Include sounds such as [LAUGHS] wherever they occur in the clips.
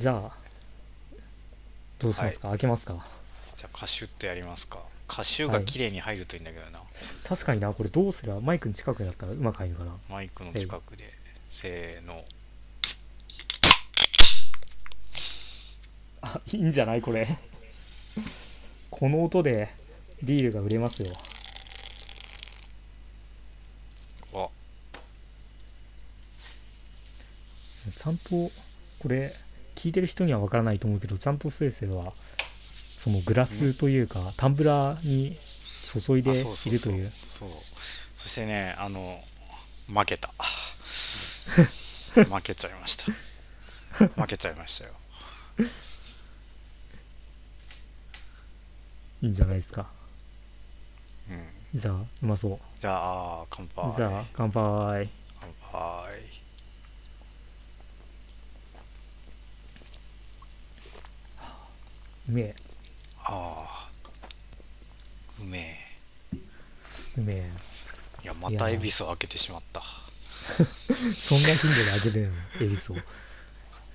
じゃあどうしますか、開けますか？じゃあカシュッとやりますか。カシュが綺麗に入るといいんだけどな、確かになこれどうすればマイクに近くなった？らうまく入るかなマイクの近くで。せーの。あいいんじゃない？これ。この音でビールが売れますよ。あちゃんとこれ聞いてる人には分からないと思うけどちゃんとスエスエはそのグラスというかタンブラーに注いでいあるという。そう。そしてねあの負けた。[LAUGHS] 負けちゃいました。負けちゃいましたよ。いいんじゃないですか。うん。じゃあうまそう。じゃあ乾杯。じゃあ乾杯。乾杯うめえああ。うめえうめえいやまた恵比寿を開けてしまった。[LAUGHS] そんな頻度で開けてるの？エビスを。い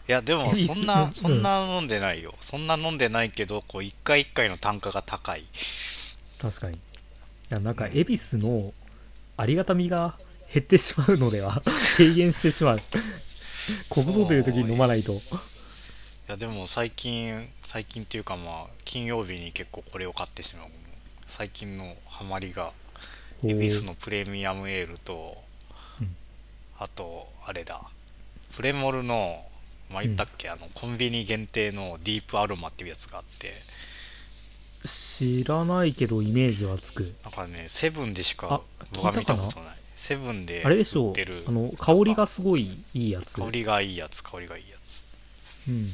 やでも恵比寿。そんなうん。そんな飲んでないよ。そんな飲んでないけどこう一回一回の単価が高い。確かに。いやなんか恵比寿のありがたみが減ってしまうのでは [LAUGHS] 軽減してしまう。こぶぞという時に飲まないといやでも最近最近っていうかまあ金曜日に結構これを買ってしまう。最近のハマりが恵比寿のプレミアムエールと、うん。あとあれだ。プレモルのまあ言ったっけ、あのコンビニ限定のディープアロマっていうやつがあって。知らないけどイメージはつく。なんかねセブンでしかあ僕は見たことない。セブンであれでしょう。売ってる。あの香りがすごいいいやつ。香りがいいやつ香りがいいやつ。うん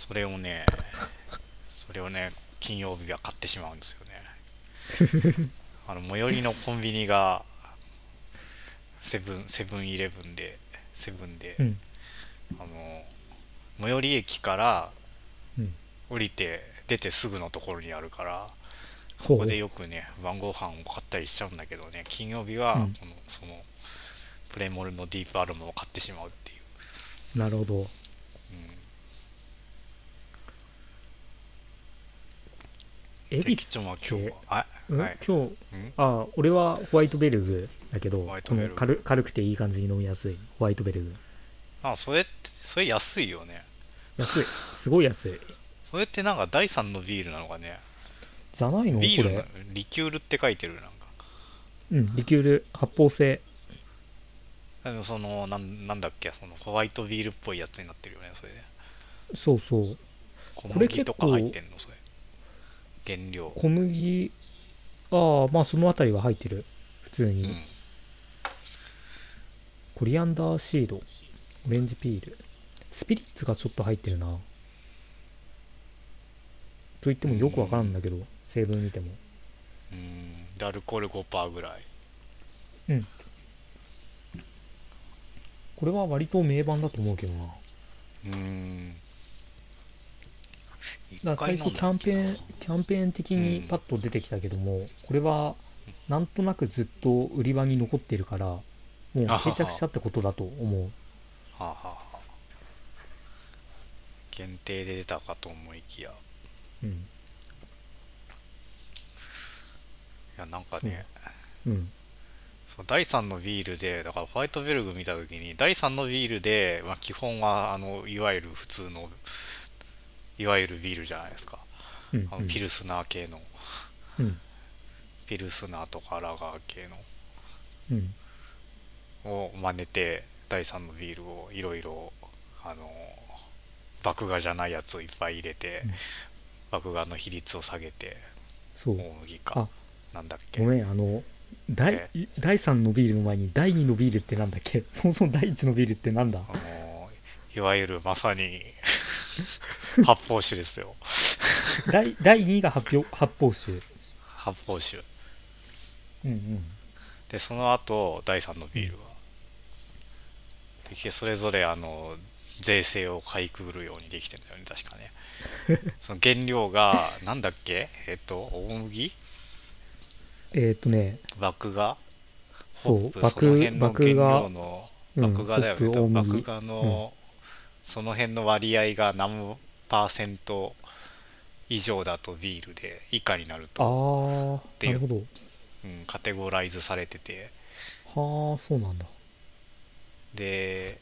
それをねそれをね金曜日は買ってしまうんですよね。[LAUGHS] あの最寄りのコンビニがセブンセブンイレブンでセブンで、うん。あの最寄り駅からうん。降りて出てすぐのところにあるからそこでよくね晩ご飯を買ったりしちゃうんだけどね金曜日はこうん。の、そのプレモルのディープアロマを買ってしまうっていう、なるほどうん恵比寿で吉も今日はい。今日うんあ俺はホワイトベルグだけどこの軽軽くていい感じに飲みやすいホワイトベルグ。あそれそれ安いよね。安い。すごい安い。それってなんか第3のビールなのかね。じゃないの？ビールリキュールって書いてるなんか。うんリキュール発泡性。でもそのなんなんだっけ？そのホワイトビールっぽいやつになってるよねそれでそうそう。小これ結構麦とか入ってんの？それ原料。小麦ああまあそのあたりは入ってる。普通に、うん。コリアンダーシード。オレンジピール。スピリッツがちょっと入ってるな。と言ってもよくわからんだけど成分見ても。うん。でアルコール5%ぐらい。これは割と名盤だと思うけどな。うん。一だから最初キャンペーンキャンペーン的にパッと出てきたけども、これはなんとなくずっと売り場に残ってるからもう定着したってことだと思う。はあ、はあはあ、限定で出たかと思いきや。うん。いやなんかね、うん。そう第3のビールでだからホワイトベルグ見た時に第3のビールで、まあ、基本はあのいわゆる普通のいわゆるビールじゃないですか。うんあのピルスナー系の、うん。ピルスナーとかラガー系うん。のを真似て第3のビールをいろいろあの麦芽じゃないやつをいっぱい入れて、麦芽の比率を下げてそう。大麦か。あなんだっけ。ごめんあの第え？第3のビールの前に第2のビールってなんだっけ？そもそも第1のビールってなんだ？あのいわゆるまさに [LAUGHS] 発泡酒ですよ。[LAUGHS] 第第2が発表発泡酒。発泡酒。うんうん。でその後第3のビールは、でそれぞれあの税制をかいくぐるようにできてるんだよね確かね。[LAUGHS] その原料がなんだっけ？えっと大麦？えーっとね。麦芽？そうホップ？その辺の原料のうん麦芽だよね、麦芽のその辺の割合が何パーセント以上だとビールで以下になるあと、あていうカテゴライズされてて。はあそうなんだ。で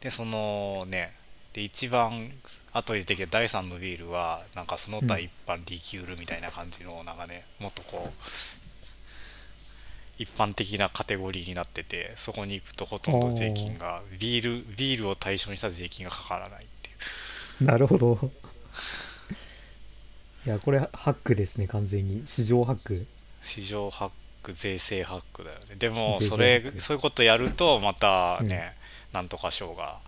でそのねで一番後で出てきた第3のビールはなんかその他一般リキュールみたいな感じのなんかねもっとこう一般的なカテゴリーになっててそこに行くとほとんど税金がビールビールを対象にした税金がかからないっていう。なるほど。いやこれハックですね完全に。市場ハック。市場ハック税制ハックだよね。でもそれそういうことやるとまたね、なんとか賞が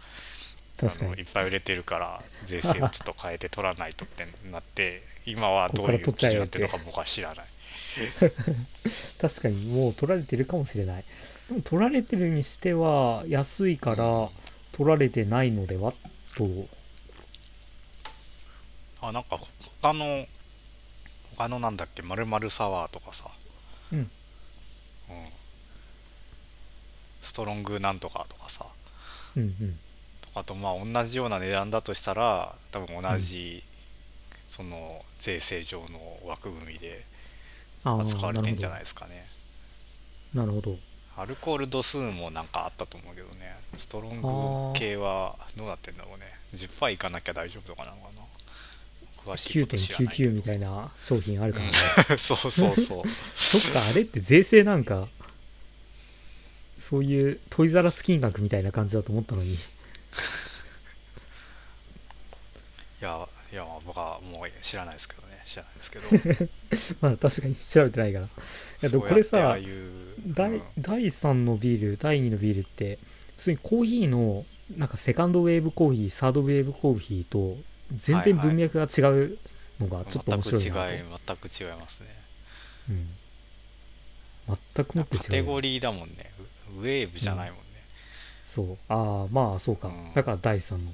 確かに。あのいっぱい売れてるから税制をちょっと変えて取らないとってなって今はどういう基えよって。準っていうのか僕は知らない [LAUGHS] 確かにもう取られてるかもしれない。でも取られてるにしては安いから取られてないのでは？と。あなんか他の他のなんだっけ？まるまるサワーとかさ、うん。ストロングなんとかとかさ。うんうん。とかとまあ同じような値段だとしたら多分同じ、その税制上の枠組みで扱われてんじゃないですかね。なるほど。アルコール度数もなんかあったと思うけどね。ストロング系はどうなってんだろうね。10%いかなきゃ大丈夫とかなのかな。詳しいこと知らないけ9.99どみたいな商品あるからね、う [LAUGHS] んそうそうそう。[LAUGHS] そっかあれって税制なんかそういうトイザラス金額みたいな感じだと思ったのに。いやいや僕はもう知らないですけどね知らないですけど。[LAUGHS] まあ確かに調べてないから。いやでもこれさ第うん。第3のビール第2のビールって普通にコーヒーのなんかセカンドウェーブコーヒーサードウェーブコーヒーと全然文脈が違うのがちょっと面白いな。と、全く違い全く違いますね。うん、全くもって違う。カテゴリーだもんね。ウウェーブじゃないもんね、そう。ああまあそうか、うん。だから第3の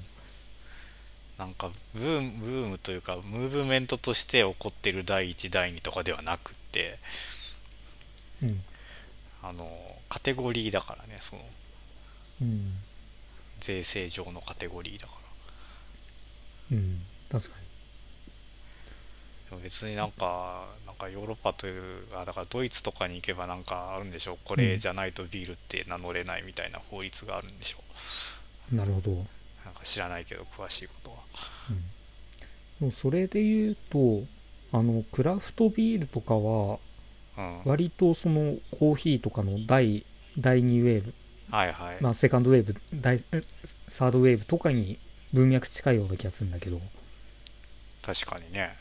なんかブームブームというかムーブメントとして起こってる第1第2とかではなくってうん。あのカテゴリーだからねそのうん。税制上のカテゴリーだから。うん。確かでも別になんかなんかヨーロッパというあだからドイツとかに行けばなんかあるんでしょう。これじゃないとビールって名乗れないみたいな法律があるんでしょになるほど、うん、うなんか知らないけど詳しいことは。でもそれで言うとあのクラフトビールとかはうん。割とそのコーヒーとかの第第2ウェーブ。はいはい、まあ、セカンドウェーブ第えサードウェーブとかに文脈近いような気がするんだけど。確かにね。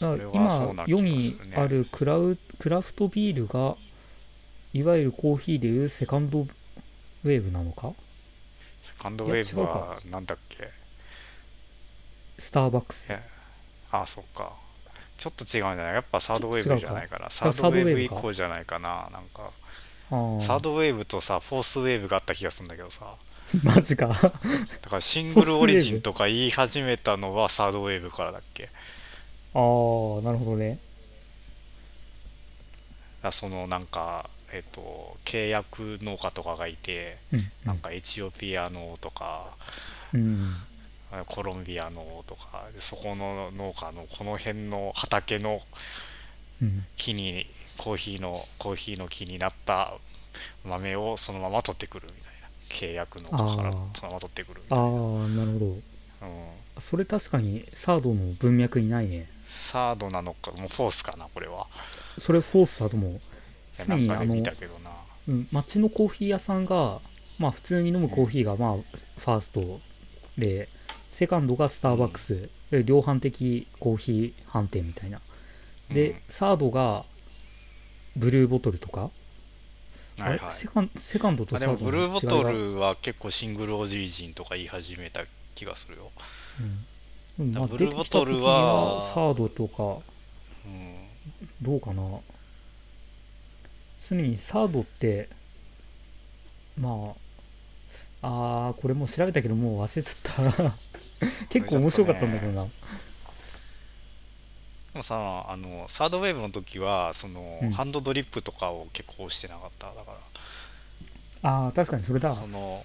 だから今世にあるクラウクラフトビールがいわゆるコーヒーでいうセカンドウェーブなのかセカンドウェーブはなんだっけ？スターバックス。いやあそっか。ちょっと違うんじゃない？やっぱサードウェーブじゃないかなサードウェーブ以降じゃないかななんか。サードウェーブとさフォースウェーブがあった気がするんだけどさ。マジか。だからシングルオリジンとか言い始めたのはサードウェーブからだっけ？ああなるほどね。あそのなんかえっと契約農家とかがいてうんなんかエチオピアのとかうん。コロンビアのとかでそこの農家のこの辺の畑のうん。木にコーヒーのコーヒーの木になった豆をそのまま取ってくるみたいな。契約農家からそのまま取ってくるみたいな、ああなるほど。うん、それ確かにサードの文脈にないね。サードなのかもうフォースかなこれは。それフォースだと思う常にあのうん、町のコーヒー屋さんが、まあ、普通に飲むコーヒーが、まあ、ファーストでセカンドがスターバックス、で量販的コーヒー販店みたいな。で、うん。サードがブルーボトルとか、はいはい。セカンセカンドとサードブルーボトルは結構シングルオリジンとか言い始めた気がするよ、うん。うん。まあ、ブルーボトルはサードとかうん、どうかな常にサードってまああーこれもう調べたけどもう忘れちゃった [LAUGHS] 結構面白かったんだけどな、でもさあのサードウェーブの時はその、うん。ハンドドリップとかを結構してなかった？だかああ確かにそれだ。らその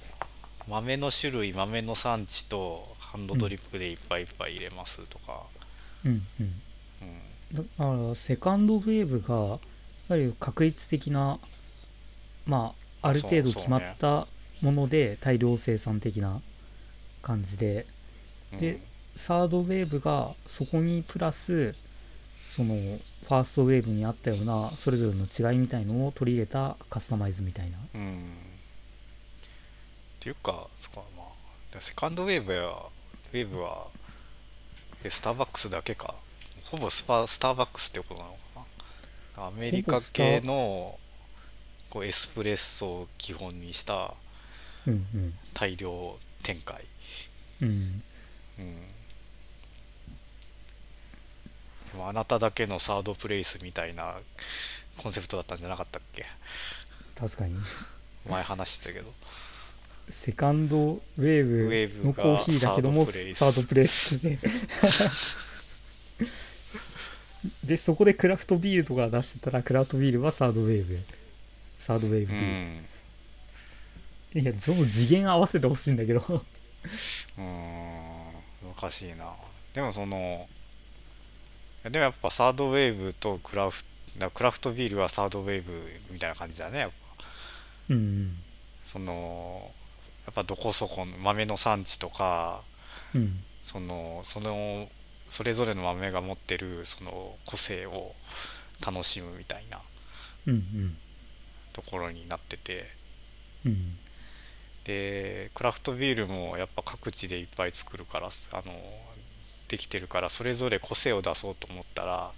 豆の種類豆の産地とハンドドリップでいっぱいいっぱい入れますとか、うん。うん。うん。だからセカンドウェーブがやはり確率的なまあある程度決まったもので大量生産的な感じで。うん。でサードウェーブがそこにプラスそのファーストウェーブにあったようなそれぞれの違いみたいのを取り入れたカスタマイズみたいな。うん。っていうかそこはまあセカンドウェーブやウェーブはえスターバックスだけか。ほぼスパスターバックスってことなのかなアメリカ系のこうエスプレッソを基本にした大量展開、うん。うん、でもあなただけのサードプレイスみたいなコンセプトだったんじゃなかったっけ？確かに。前話してたけど。セカンドウェーブのコーヒーだけどもサードプレイス。サードプレイスででそこでクラフトビールとか出してたらクラフトビールはサードウェーブサードウェーブう。ビーん。ル、いやその次元合わせてほしいんだけど。うーん。難しいな。でもそのでもやっぱサードウェーブとクラフだクラフトビールはサードウェーブみたいな感じだねやっぱ。うん。そのやっぱどこそこの豆の産地とかうん。そのそのそれぞれの豆が持ってるその個性を楽しむみたいなところになってて。うんでクラフトビールもやっぱ各地でいっぱい作るからあのできてるからそれぞれ個性を出そうと思ったら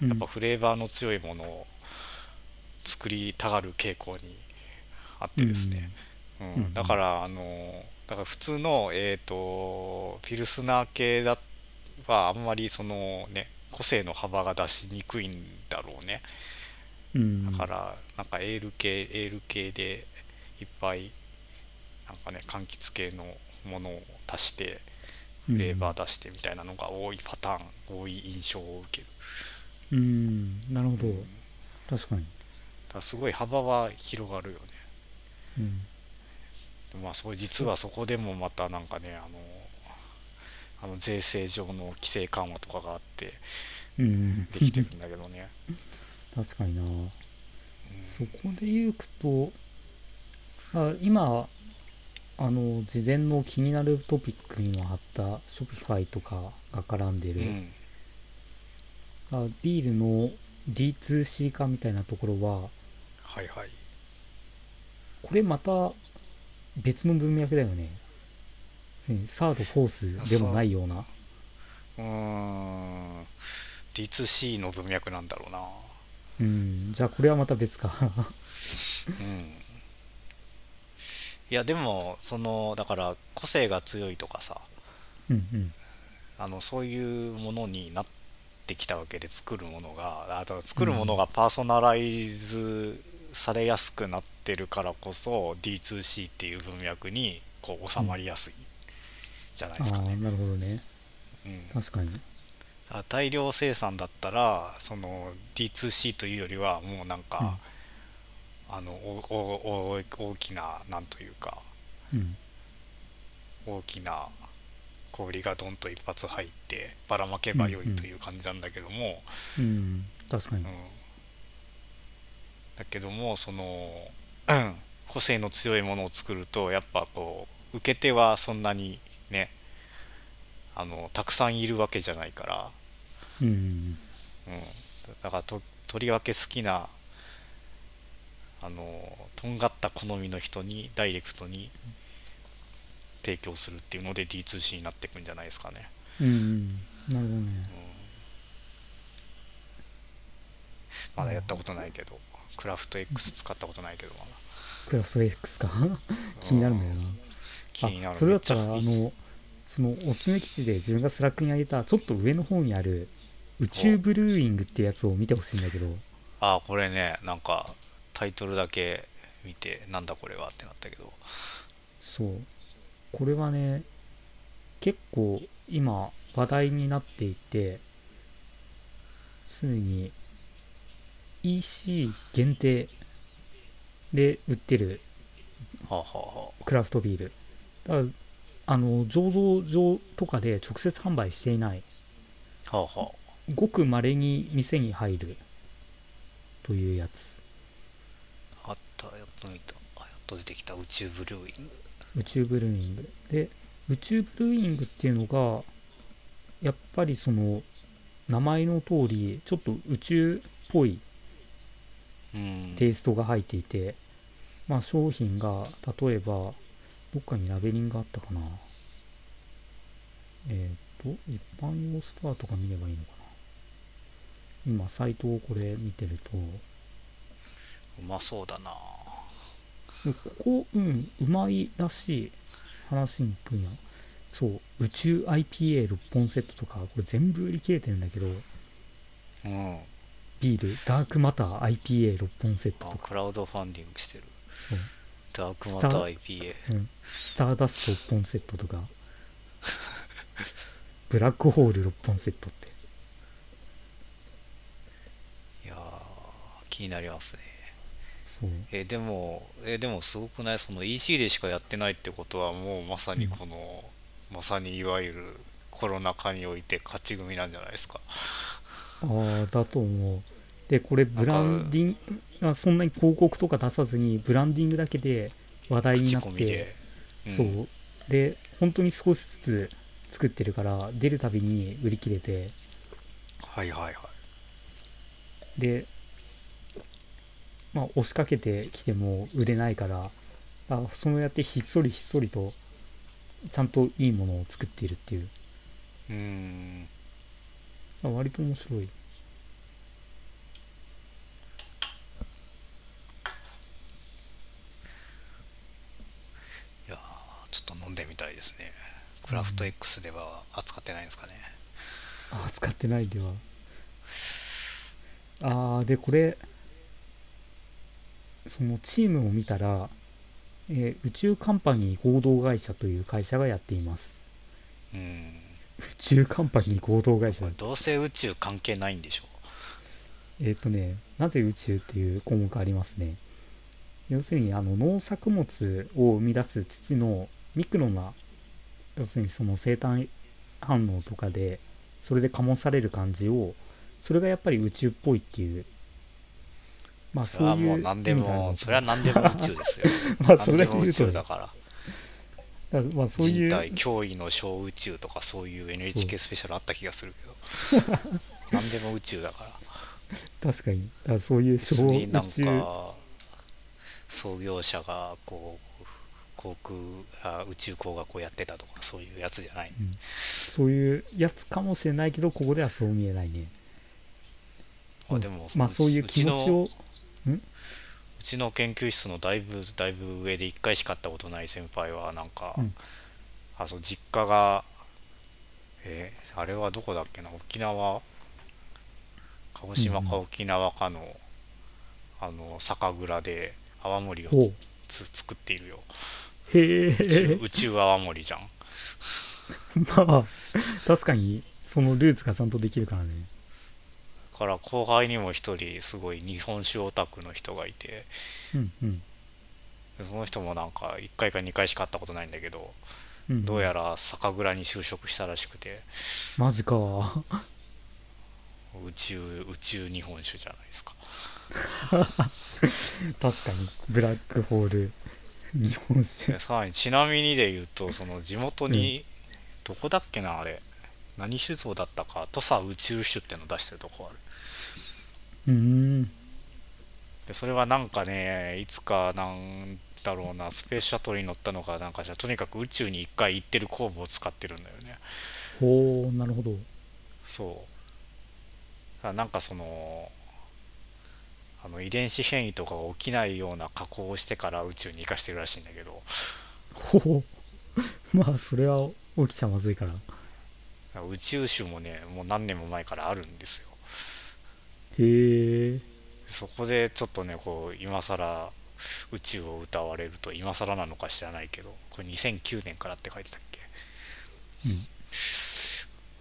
うん。やっぱフレーバーの強いものを作りたがる傾向にあってですね、うんうん。だからあのだから普通の、えー、とピルスナー系だはあんまりそのね個性の幅が出しにくいんだろうね。うん。だからなんかエール系エール系でいっぱいなんかね柑橘系のものを足してフレーバー出してみたいなのが多いパターン多い印象を受ける。うん。うんなるほど。確かに。だすごい幅は広がるよね。うん。まあそう実はそこでもまたなんかねあのあの税制上の規制緩和とかがあってうん。できてるんだけどね。[LAUGHS] 確かにな。そこで言うとあ今あの事前の気になるトピックにも貼った Shopify とかが絡んでる、うん。あビールの D2C 化みたいなところははいはい。これまた別の文脈だよね。うんサードフォースでもないような。うーん。D2C の文脈なんだろうな。うん。じゃあこれはまた別か。うん。いやでもそのだから個性が強いとかさ。うんうん。あのそういうものになってきたわけで作るものがあと作るものがパーソナライズされやすくなってるからこそ D2C っていう文脈にこう収まりやすいじゃないですかね。なるほどね。うん、確かに。大量生産だったらその D2C というよりはもうなんか、あのおおお大きななんというかうん。大きな氷がドンと一発入ってばらまけばよいという感じなんだけども、うん。確かに。うん。だけどもその、う [CLEARS THROAT] ん個性の強いものを作るとやっぱこう受け手はそんなにねあのたくさんいるわけじゃないから、うん。うん、だからととりわけ好きなあのとんがった好みの人にダイレクトに提供するっていうので D2C になっていくんじゃないですかね。うん。うんなるほどね。まだやったことないけど、クラフト X 使ったことないけどまだ。クラフト X か。気になるんだよな。気になる。あそれだったらあのそのおすすめ記事で自分が Slack に上げたちょっと上の方にある宇宙ブルーイングってやつを見てほしいんだけど。あこれねなんかタイトルだけ見てなんだこれはってなったけど。そう。これはね結構今話題になっていてすでに EC 限定で売ってるクラフトビール。だからあの醸造所とかで直接販売していない。はあはごくまれに店に入る。というやつ。ああった。やっと見た。あやっと出てきた。宇宙ブルーイング。宇宙ブルーイング。で宇宙ブルーイングっていうのがやっぱりその名前の通りちょっと宇宙っぽいうん。テイストが入っていてまあ商品が例えばどっかにラベリングあったかな。えっ、と一般用ストアとか見ればいいのかな。今サイトをこれ見てると。うまそうだな。でここうんうまいらしい話にくんや。そう宇宙 IPA6 本セットとかこれ全部売り切れてるんだけど。うん。ビールダークマター IPA6 本セットとか。あクラウドファンディングしてる。そうダークマター IPA うん、スターダスト6本セットとか。ブラックホール6本セットって。いやー気になりますね。そう。えでもえでもすごくない？その EC でしかやってないってことはもうまさにこの、まさにいわゆるコロナ禍において勝ち組なんじゃないですか。ああだと思う。でこれブランディングあそんなに広告とか出さずにブランディングだけで話題に口なってうんそう。で本当に少しずつ作ってるから出るたびに売り切れて。はいはいはい。でまあ押しかけてきても売れないからあそうやってひっそりひっそりとちゃんといいものを作っているっていう。うーんあ割と面白いいやーちょっと飲んでみたいですね。クラフト X では扱ってないんですかね、あ使ってないでは。あーでこれそのチームを見たら、えー宇宙カンパニー合同会社という会社がやっています。うん。宇宙カンパニー合同会社。どうせ宇宙関係ないんでしょえっ、とねなぜ宇宙っていう項目ありますね。要するにあの農作物を生み出す土のミクロな要するにその生誕反応とかでそれで醸される感じをそれがやっぱり宇宙っぽいっていう。まあそれはもう何でもそれは何でも宇宙ですよ。[LAUGHS] まあそれだけ何で。も宇宙だから。らまあそういう。人体脅威の小宇宙とかそういう NHK スペシャルあった気がするけど。[LAUGHS] 何でも宇宙だから。確かに。だそういう小別になん宇宙か創業者がこう航空あ宇宙工学をやってたとかそういうやつじゃない、そういうやつかもしれないけどここではそう見えないね。あでもまあそういう気持ちをうちのうちの研究室のだいぶだいぶ上で1回しか会ったことない先輩はなんか、うん。あそう実家がえーあれはどこだっけな？沖縄？鹿児島か沖縄かの、あの酒蔵で泡盛を作っているよへ宇宙え宇宙泡盛じゃん。[LAUGHS] まあ確かにそのルーツがちゃんとできるからね。だから後輩にも一人すごい日本酒オタクの人がいて。うんうん。でその人もなんか1回か2回しか会ったことないんだけどうん。どうやら酒蔵に就職したらしくて。マジか。宇宙宇宙日本酒じゃないですか。[LAUGHS] 確かに。ブラックホール日本酒でさらにちなみにで言うとその地元に、どこだっけなあれ。何酒造だったか土佐宇宙酒っての出してるとこある。うーん。でそれはなんかねいつかなんだろうなスペースシャトルに乗ったのかなんかじゃとにかく宇宙に1回行ってる酵母を使ってるんだよね。ほうなるほど。そう。あなんかそのあの遺伝子変異とかが起きないような加工をしてから宇宙に行かしてるらしいんだけど。ほう。[LAUGHS] まあそれは起きちゃまずいから。宇宙酒もねもう何年も前からあるんですよ。へえ。そこでちょっとねこう今更宇宙を歌われると今更なのか知らないけどこれ2009年からって書いてたっけ？うん。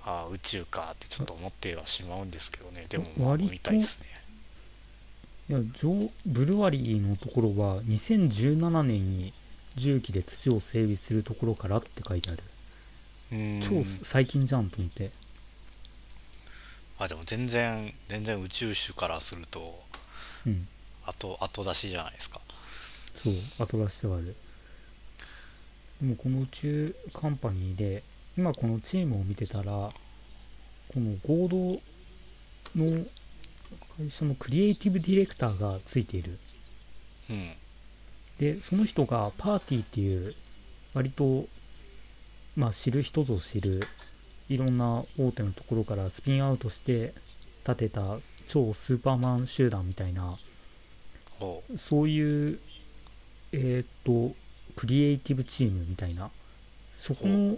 ああ宇宙かってちょっと思ってはしまうんですけどね。でも見たいですねいやジョーブルワリーのところは2017年に重機で土を整備するところからって書いてある。うん。超最近じゃんと思って。あでも全然全然宇宙種からするとうん。後後出しじゃないですか。そう後出しではある。でもこの宇宙カンパニーで今このチームを見てたらこの合同の会社のクリエイティブディレクターがついている。うんでその人がパーティーっていう割とまあ知る人ぞ知るいろんな大手のところからスピンアウトして建てた超スーパーマン集団みたいなそういうえーっとクリエイティブチームみたいなそこの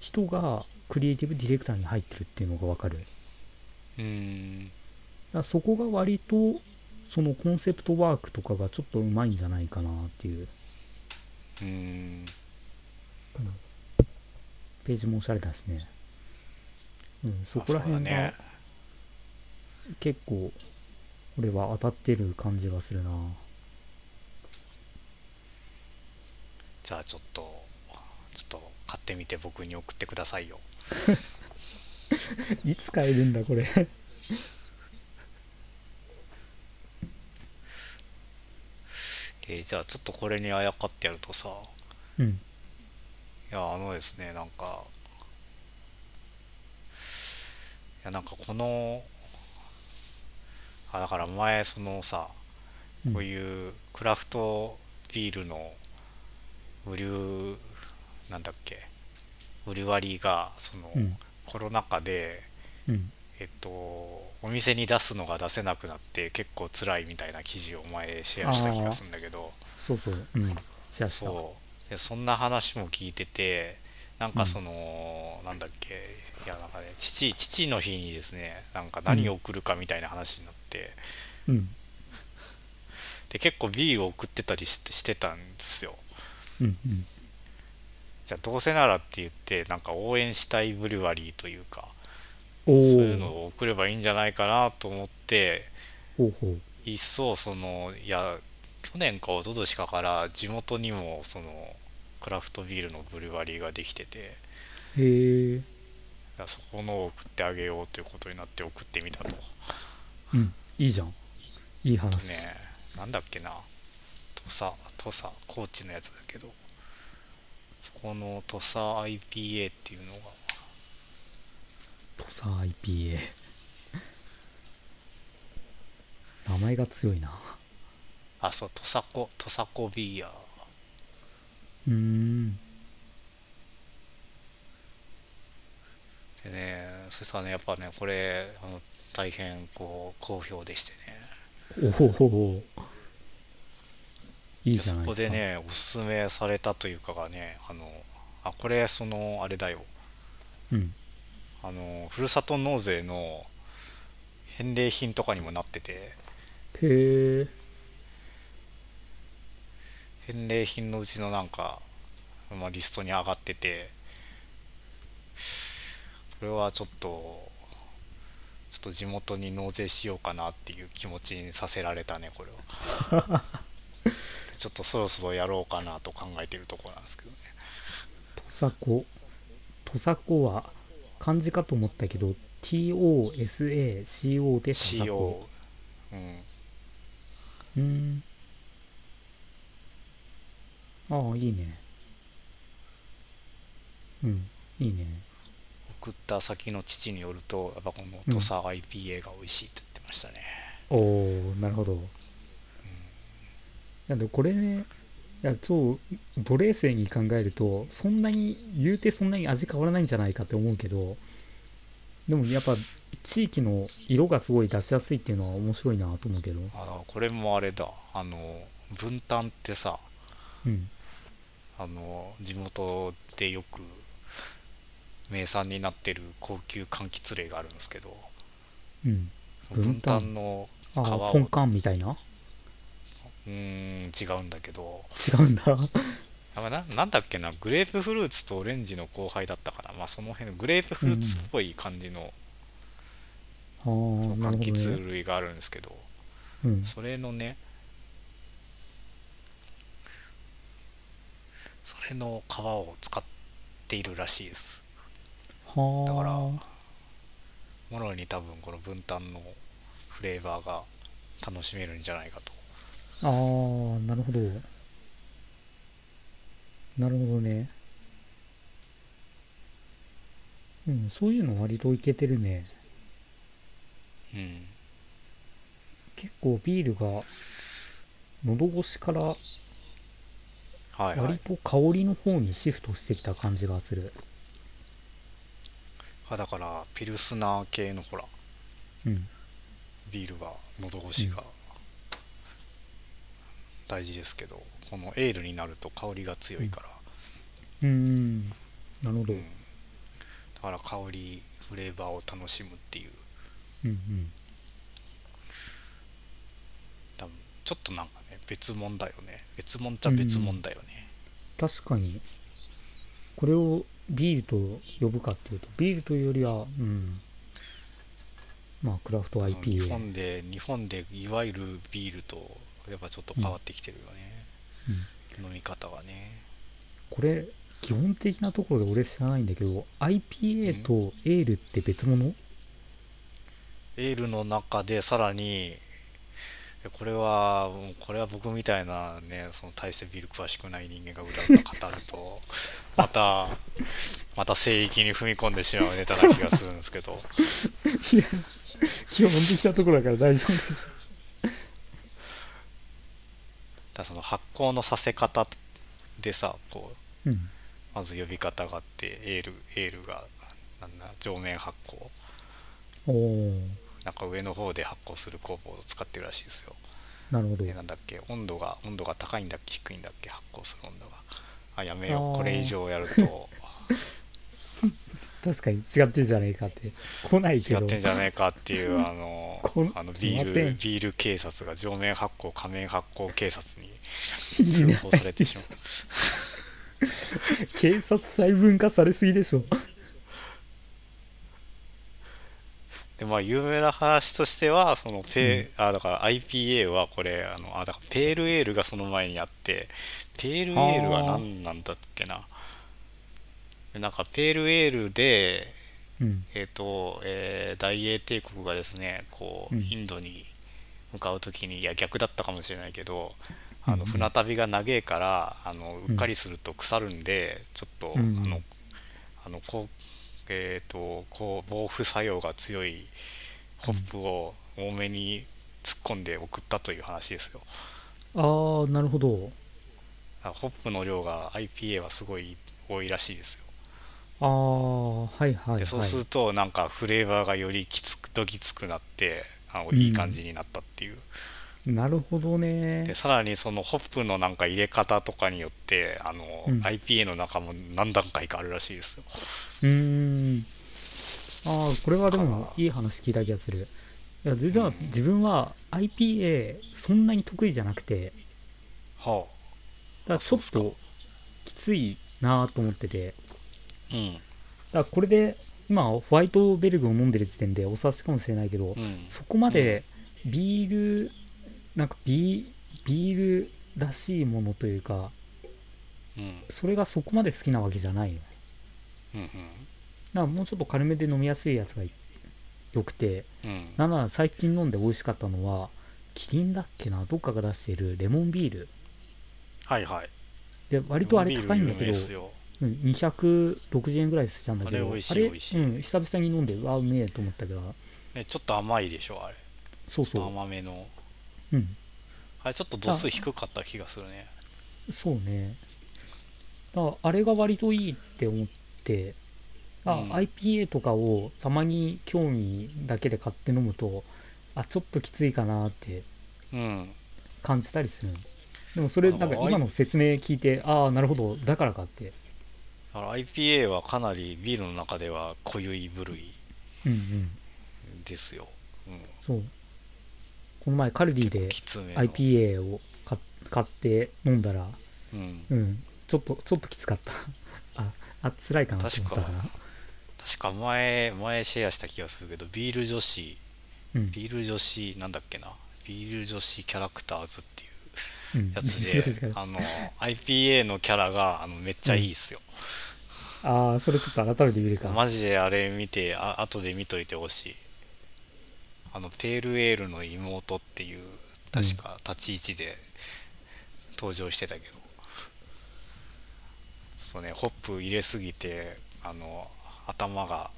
人がクリエイティブディレクターに入ってるっていうのが分かる。だかうん。らそこが割とそのコンセプトワークとかがちょっとうまいんじゃないかなっていう。うんページもおしゃれだしね。うんそこら辺がね結構俺は当たってる感じがするな。じゃあちょっとちょっと買ってみて僕に送ってくださいよ。[LAUGHS] いつ買えるんだこれえーじゃあちょっとこれにあやかってやるとさ。うん。いやあのですねなんかいやなんかこのあだから前そのさうん。こういうクラフトビールの売りなんだっけ売り割りがその、うん。コロナ禍でうん。えっとお店に出すのが出せなくなって結構辛いみたいな記事を前シェアした気がするんだけど。そうそう。うん。シェアした。そう。でそんな話も聞いててなんかその、なんだっけ。いやなんかね父父の日にですねなんか何を送るかみたいな話になって、うん。で結構ビールを送ってたりしてしてたんですよ。うんうん。じゃあどうせならって言ってなんか応援したいブルワリーというかおそういうのおを送ればいいんじゃないかなと思って一層そのいや去年か一昨年かから地元にもそのクラフトビールのブルワリーができててへそこのを送ってあげようということになって送ってみたと。うん。いいじゃん。いい話、ねなんだっけな。土佐土佐高知のやつだけど。そこの土佐 IPA っていうのが土佐 IPA 名前が強いな。あそう土佐子土佐子ビーヤー。うーん。でねそしたらねやっぱねこれあの大変こう好評でしてね。おおいいじゃないですか。でねおすすめされたというかがねあのあこれそのあれだよ。うんあのふるさと納税の返礼品とかにもなってて。へえ返礼品のうちのなんか、まあ、リストに上がってて。これはちょっとちょっと地元に納税しようかなっていう気持ちにさせられたねこれは。[LAUGHS] でちょっとそろそろやろうかなと考えてるところなんですけどね。土佐子土佐子は漢字かと思ったけど TOSACO で CO 子うん。うーん。ああいいね。うんいいね。送った先の父によるとやっぱこの土佐 IPA が美味しいって言ってましたね、おおなるほど、いやでもこれねいや超ド冷静に考えるとそんなに言うてそんなに味変わらないんじゃないかって思うけどでもやっぱ地域の色がすごい出しやすいっていうのは面白いなと思うけど。あこれもあれだ。あの分担ってさうん。あの地元でよく名産になってる高級柑橘類があるんですけどうん。分分担担のあ皮をあポンカンみたいな？うーん違うんだけど。違うんだ。あななんだっけなグレープフルーツとオレンジの交配だったかな。まあその辺のグレープフルーツっぽい感じのああなるほど柑橘ね類があるんですけど、うん。それのねそれの皮を使っているらしいです。はあ。だからもろに多分この分担のフレーバーが楽しめるんじゃないかとああなるほど。なるほどね。うんそういうの割といけてるね。うん。結構ビールが喉越しからはいはい。割と香りの方にシフトしてきた感じがする。あだからピルスナー系のほら。うん。ビールが喉越しが大事ですけど、このエールになると香りが強いから、うーん。なるほど、うん。だから香りフレーバーを楽しむっていう。うんうん。多分ちょっとなんかね別物だよね。別物っちゃ別物だよね、確かに。これをビールと呼ぶかっていうとビールというよりはうん。まあクラフトその日本で日本でいわゆるビールとやっぱちょっと変わってきてるよね、飲み方がね。これ基本的なところで俺知らないんだけど IPA とエールって別物？エールの中でさらにこれはこれは僕みたいなねその大してビール詳しくない人間が裏裏語ると [LAUGHS] またまた聖域に踏み込んでしまうネタな気がするんですけど。[LAUGHS] いや基本的なところだから大丈夫ですだその発酵のさせ方でさこううん。まず呼び方があってエールエールがなんだ上面発酵おおなんか上の方で発酵する工房を使ってるらしいですよ。なるほど。でなんだっけ温度が温度が高いんだっけ低いんだっけ発酵する温度が。あやめよう。これ以上やると [LAUGHS] 確かに違ってんじゃねえかって。来ないけど。違ってんじゃねえかっていう [LAUGHS] あのあのビールビール警察が上面発酵下面発酵警察に通報されてしまう。[LAUGHS] 警察細分化されすぎでしょ。でまあ有名な話としてはそのペ、あだから IPA はこれあのあだからペールエールがその前にあってペールエールは何なんだっけな。でなんかペールエールでうん。えっ、と、えー大英帝国がですねこううん。インドに向かう時にいや逆だったかもしれないけどあの船旅が長えからあのうっかりすると腐るんで、ちょっと、うん。あのあのこうえっ、とこう防腐作用が強いホップを多めに突っ込んで送ったという話ですよ。ああなるほど。ホップの量が IPA はすごい多いらしいですよ。ああはいはいはい。でそうするとなんかフレーバーがよりきつくどぎつくなってあのうんいい感じになったっていう、なるほどね。でさらにそのホップのなんか入れ方とかによってあの、うん。IPA の中も何段階かあるらしいですよ。うーん。ああこれはでもいい話聞いた気がする。いや実は自分は IPA そんなに得意じゃなくて。はだからちょっときついなと思ってて。あうん。だからこれで今ホワイトベルグを飲んでる時点でお察しかもしれないけど、うん。そこまでビールなんかビビールらしいものというかうん。それがそこまで好きなわけじゃないの。だかうん。らもうちょっと軽めで飲みやすいやつがよくてうん。うんなんなら最近飲んで美味しかったのはキリンだっけなどっかが出しているレモンビール。はいはい。で割とあれ高いんだけどうん260円ぐらいしたんだけどあれ美味しい美味しい。うん、久々に飲んでうわうめえと思ったけどね、ちょっと甘いでしょあれ。そうそう。甘めの。うん。あれちょっと度数低かった気がするね。そうね。だからあれが割といいって思ってあ、うん。IPA とかをたまに興味だけで買って飲むとあちょっときついかなってうん。感じたりする。のでもそれなんか今の説明聞いてああなるほどだからかってだから IPA はかなりビールの中では濃ゆい部類うんうん。ですよ、うん、そう。この前カルディで IPA を買買って飲んだらうん、うん。ちょっとちょっときつかった。ああ辛いかなと思ったかな。確か前前シェアした気がするけどビール女子。うん。ビール女子なんだっけな。ビール女子キャラクターズっていう。うんやつ違う違うであの IPA のキャラがあのめっちゃいいっすよ、ああそれちょっと改めて見るか。マジであれ見てあ後で見といてほしい。あのペールエールの妹っていう確か立ち位置で登場してたけど、そうねホップ入れすぎてあの頭が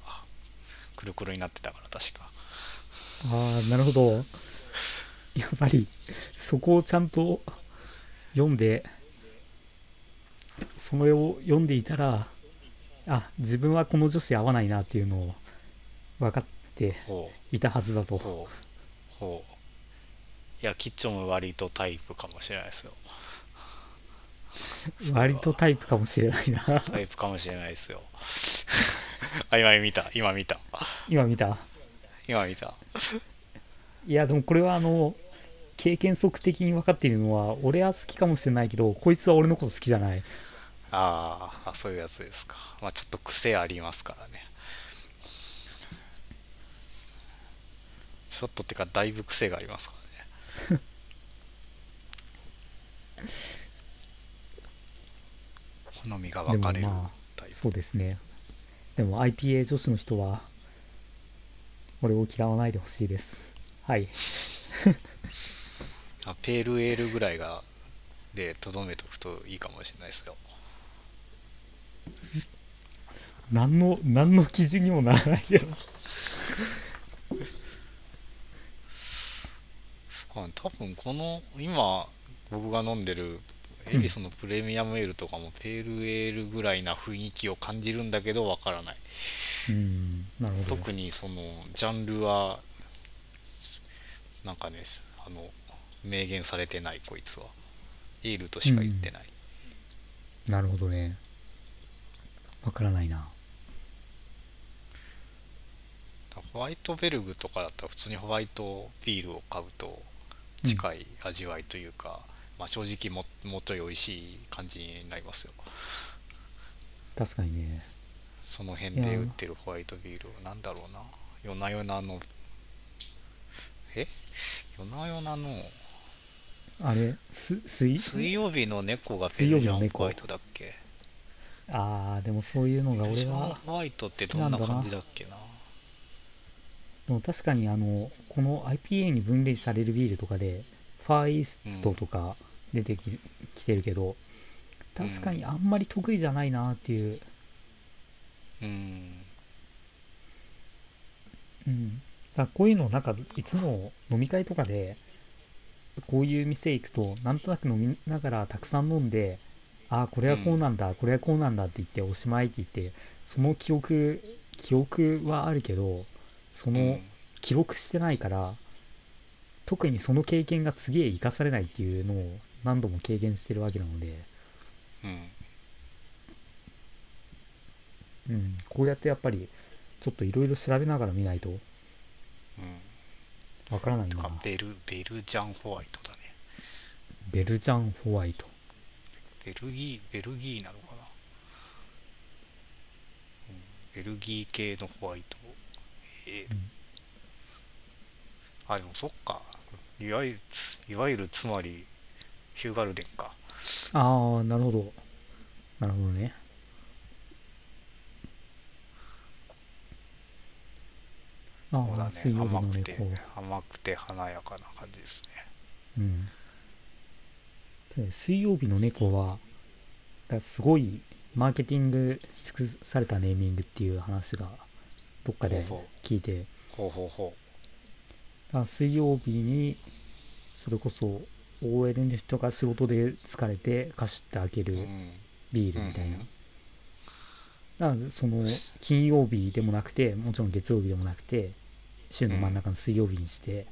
くるくるになってたから確か。ああなるほど。やっぱりそこをちゃんと読んでそれを読んでいたらあ自分はこの女子合わないなっていうのを分かってほいたはずだと。うほう。ほう。いやキッチョンも割とタイプかもしれないですよ。[LAUGHS] 割とタイプかもしれないな。タイプかもしれないですよ。[LAUGHS] あ今見た。今見た。今見た。今見た。いやでもこれはあの経験則的に分かっているのは俺は好きかもしれないけどこいつは俺のこと好きじゃない。あーあそういうやつですか。まあちょっと癖ありますからね。ちょっとってかだいぶ癖がありますからね。[LAUGHS] 好みが分かれる。まあそうですね。でも IPA 女子の人は俺を嫌わないでほしいです。はい [LAUGHS] あペールエールぐらいがでとどめとくといいかもしれないですよ。何の何の基準にもならないけど。はい多分この今僕が飲んでるエビスのプレミアムエールとかもペールエールぐらいな雰囲気を感じるんだけどわからない。うんなるほど。特にそのジャンルはなんかねあの明言されてないこいつは。エールとしか言ってない、なるほどね。わからないな。ホワイトベルグとかだったら普通にホワイトビールを買うと近い味わいというか、まあ、正直ももうちょい美味しい感じになりますよ。確かにね。その辺で売ってるホワイトビールなんだろうな。夜な夜なの。え？夜な夜なのあれす水？水曜日の猫がペルジャンホワイトだっけ？ああでもそういうのが俺はホワイトってどんな感じだっけな？でも確かにあのこの IPA に分類されるビールとかでファーイーストとか出てき,、きてるけど確かにあんまり得意じゃないなっていう、うん。うん、だこういうのなんかいつも飲み会とかでこういう店行くとなんとなく飲みながらたくさん飲んでああこれはこうなんだ、これはこうなんだって言っておしまいって言ってその記憶記憶はあるけどその記録してないから特にその経験が次へ生かされないっていうのを何度も経験してるわけなので、うん。うん、こうやってやっぱりちょっといろいろ調べながら見ないと。うんわからないな。とかベルベルジャンホワイトだね。ベルジャンホワイト。ベルギーベルギーなのかな、うん、ベルギー系のホワイト。えー。うん。あでもそっか。いわゆるついわゆるつまりヒューガルデンか。ああなるほど。なるほどねああ、そうだね。水曜日の甘くて猫甘くて華やかな感じですね。うん。で水曜日の猫はだすごいマーケティングし尽くされたネーミングっていう話がどっかで聞いて。ほうほうほだから水曜日にそれこそ OL の人が仕事で疲れてかしって開けるう、うん、ビールみたいな、うんだからその金曜日でもなくてもちろん月曜日でもなくて週の真ん中の水曜日にして、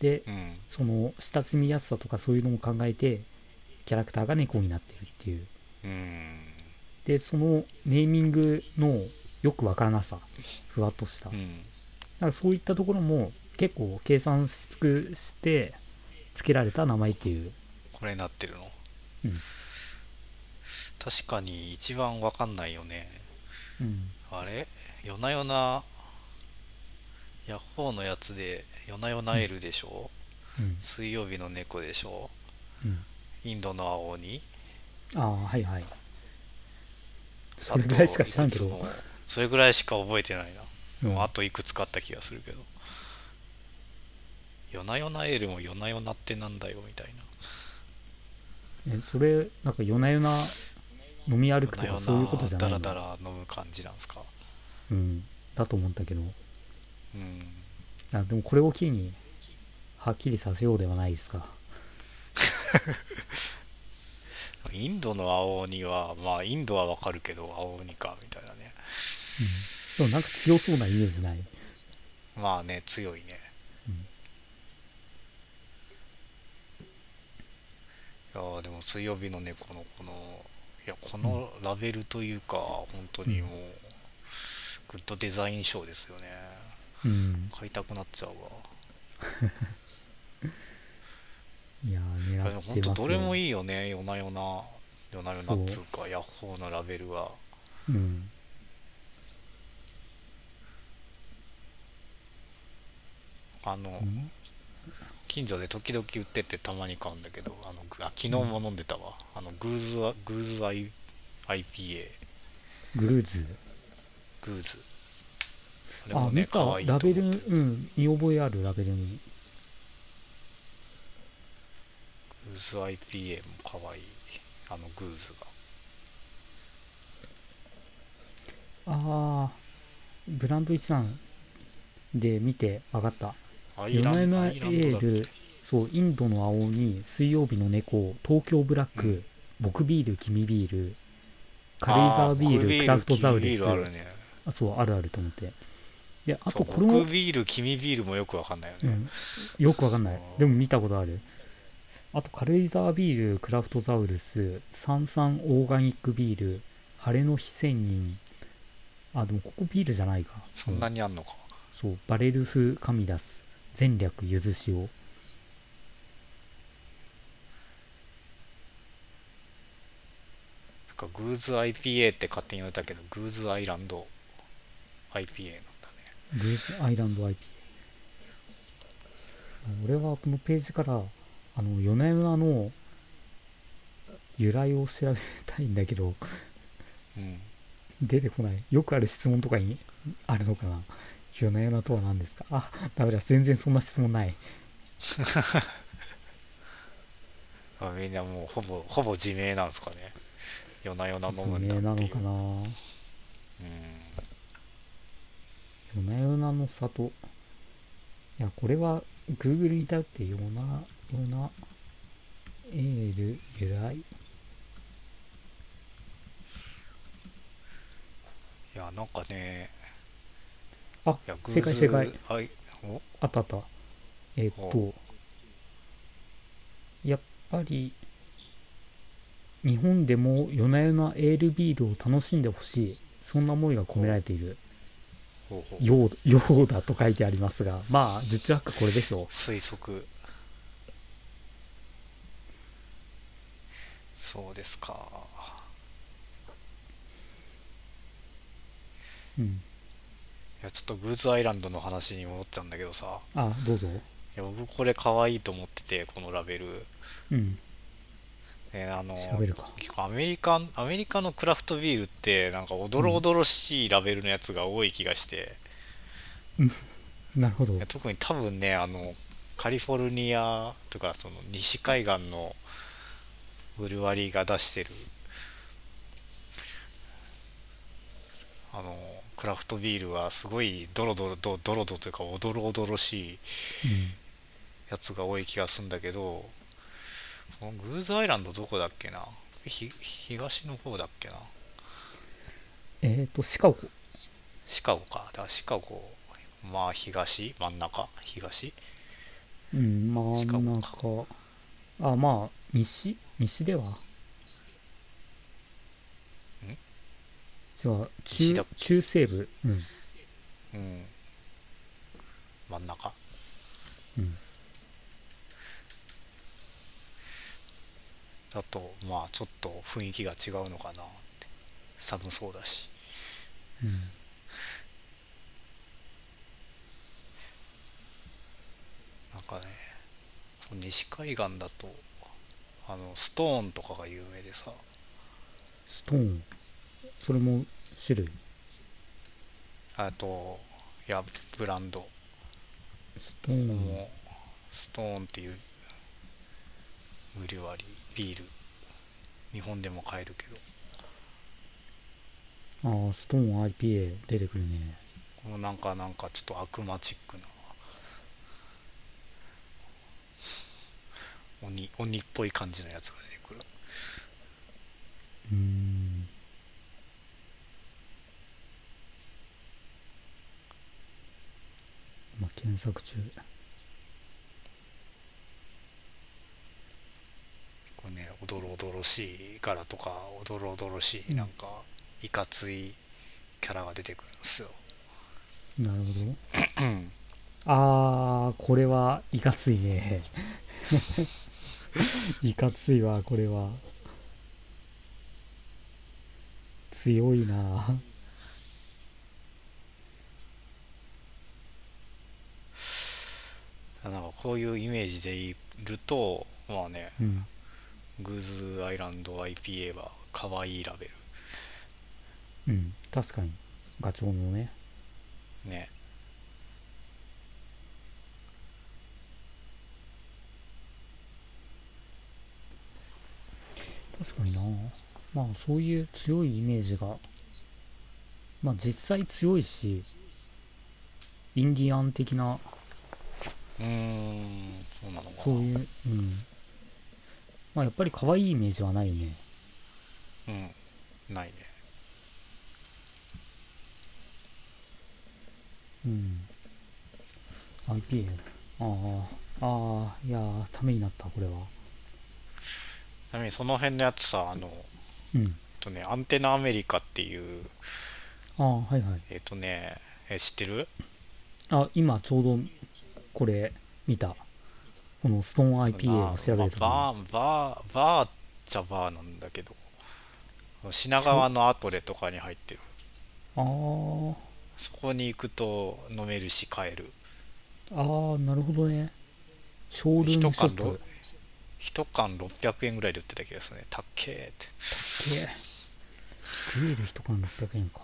でうん。その親しみやすさとかそういうのも考えてキャラクターが猫になってるっていう。うん。でそのネーミングのよくわからなさふわっとした。だうん。からそういったところも結構計算し尽くして付けられた名前っていう。これになってるの、うん。確かに一番わかんないよね。うん。あれ？夜な夜なヤッホーのやつで夜な夜なエルでしょ、うん。水曜日の猫でしょ？うん。インドの青鬼ああはいはい。それぐらいしか知らんけど。それぐらいしか覚えてないな、うん。あといくつかあった気がするけど。夜な夜なエールも夜な夜なってなんだよみたいな。えそれなんか夜な夜な飲み歩くとかそういうことじゃないなのだらだら飲む感じなんですか？うん。だと思ったけどうん。あでもこれを機にはっきりさせようではないですか。[LAUGHS] インドの青鬼はまあインドはわかるけど青鬼かみたいなね。でもなんか強そうなイメージない？まあね強いね、いやーでも水曜日の猫のこのいやこのラベルというか本当にもう、グッドデザイン賞ですよねうん。買いたくなっちゃうわ。[LAUGHS] いやーいや狙ってますよ。どれもいいよね。夜な夜な。夜な夜なっつうかヤッホーのラベルは。うん。あの、うん？近所で時々売っててたまに買うんだけどあのぐあ昨日も飲んでたわ、あのグーズはグーズアイ IPA グルーズ？グーズ。あれあもね可愛いとラベルうん見覚えあるラベルに。グーズ IPA も可愛い。あのグーズが。ああブランド一覧で見て分かった。アイラン夜な夜なエールそうインドの青に水曜日の猫東京ブラック、うん。僕ビール君ビール軽井沢ビールクラフトザウルビスあるね。あそうあるあると思ってであとこれも、僕ビール君ビールもよくわかんないよね、うん、よくわかんない。でも見たことある。あと軽井沢ビールクラフトザウルス三々オーガニックビール晴れの日仙人。あでもここビールじゃないか。そんなにあんのか、そう。バレルフカミダス全略ゆず塩グーズ IPA って勝手に言われたけどグーズアイランド IPA なんだねグーズアイランド IPA 俺はこのページからあの夜な夜なの由来を調べたいんだけどうん。出てこない。よくある質問とかにあるのかな。夜な夜なとは何ですか？あダメだ。全然そんな質問ない。[LAUGHS] あみんなもうほぼほぼ自明なんですかね。夜な夜な飲むんだっていう。のかな。うん夜な夜なの里。いやこれは Google に頼って夜な夜なエール由来。いやなんかね。あ正解正解。あい。お？あったあった。えーっとやっぱり日本でも夜な夜なエールビールを楽しんでほしい。そんな思いが込められているようようだと書いてありますがまあ受注発これでしょ推測。そうですか。ううん。いやちょっとグーズアイランドの話に戻っちゃうんだけどさ。あどうぞ。いや僕これ可愛いと思っててこのラベル。うんえあの結構アメリカンアメリカのクラフトビールってなんかおどろおどろしいラベルのやつが多い気がして、なるほど。特に多分ねあのカリフォルニアとかその西海岸のブルワリーが出してるあのクラフトビールはすごいドロドロドドロドロというかおどろおどろしいやつが多い気がするんだけどグーズアイランドどこだっけな？ひ東の方だっけな？えっ、とシカゴ。シカゴか。だからシカゴ。まあ東？真ん中？東？うん真シカんゴ中あまあ西？西では。じゃあ中中西部。うん。うん。真ん中。うんだとまあちょっと雰囲気が違うのかなって。寒そうだし。うんなんかねその西海岸だとあのストーンとかが有名でさ。ストーン？それも種類？あといやブランド。ストーン。もストーンっていうブリュワリービール。日本でも買えるけど。ああストーン IPA 出てくるね。このなんかなんかちょっと悪魔チックな鬼鬼っぽい感じのやつが出てくる。うーん。まあ検索中これねおどろおどろしい柄とかおどろおどろしいなんかいかついキャラが出てくるんですよ。なるほど。あーこれはいかついね。[LAUGHS] いかついわこれは。強いな。なんかこういうイメージでいるとまあねうんグーズアイランド IPA は可愛いラベうん確かに。ガチョウのね。ルね。確かにな。まあそういう強いイメージがまあ実際強いしインディアン的なうーんそうなのかな。そういううんまあやっぱり可愛いイメージはないよね。うん。ないね。うん。IPA ああああいやーためになったこれは。ちなみにその辺のやつさあのうん。えっとねアンテナアメリカっていうああはいはい。えっとねえ知ってる？あ今ちょうどこれ見たこのストーン IPA を調べるとまあバーバーバーっちゃバーなんだけど品川のアトレとかに入ってる。ああそこに行くと飲めるし買える。ああなるほどね。ショールー一ムショップ。一缶600円ぐらいで売ってた気がするね。たっけーって。え。ビール1缶600円か。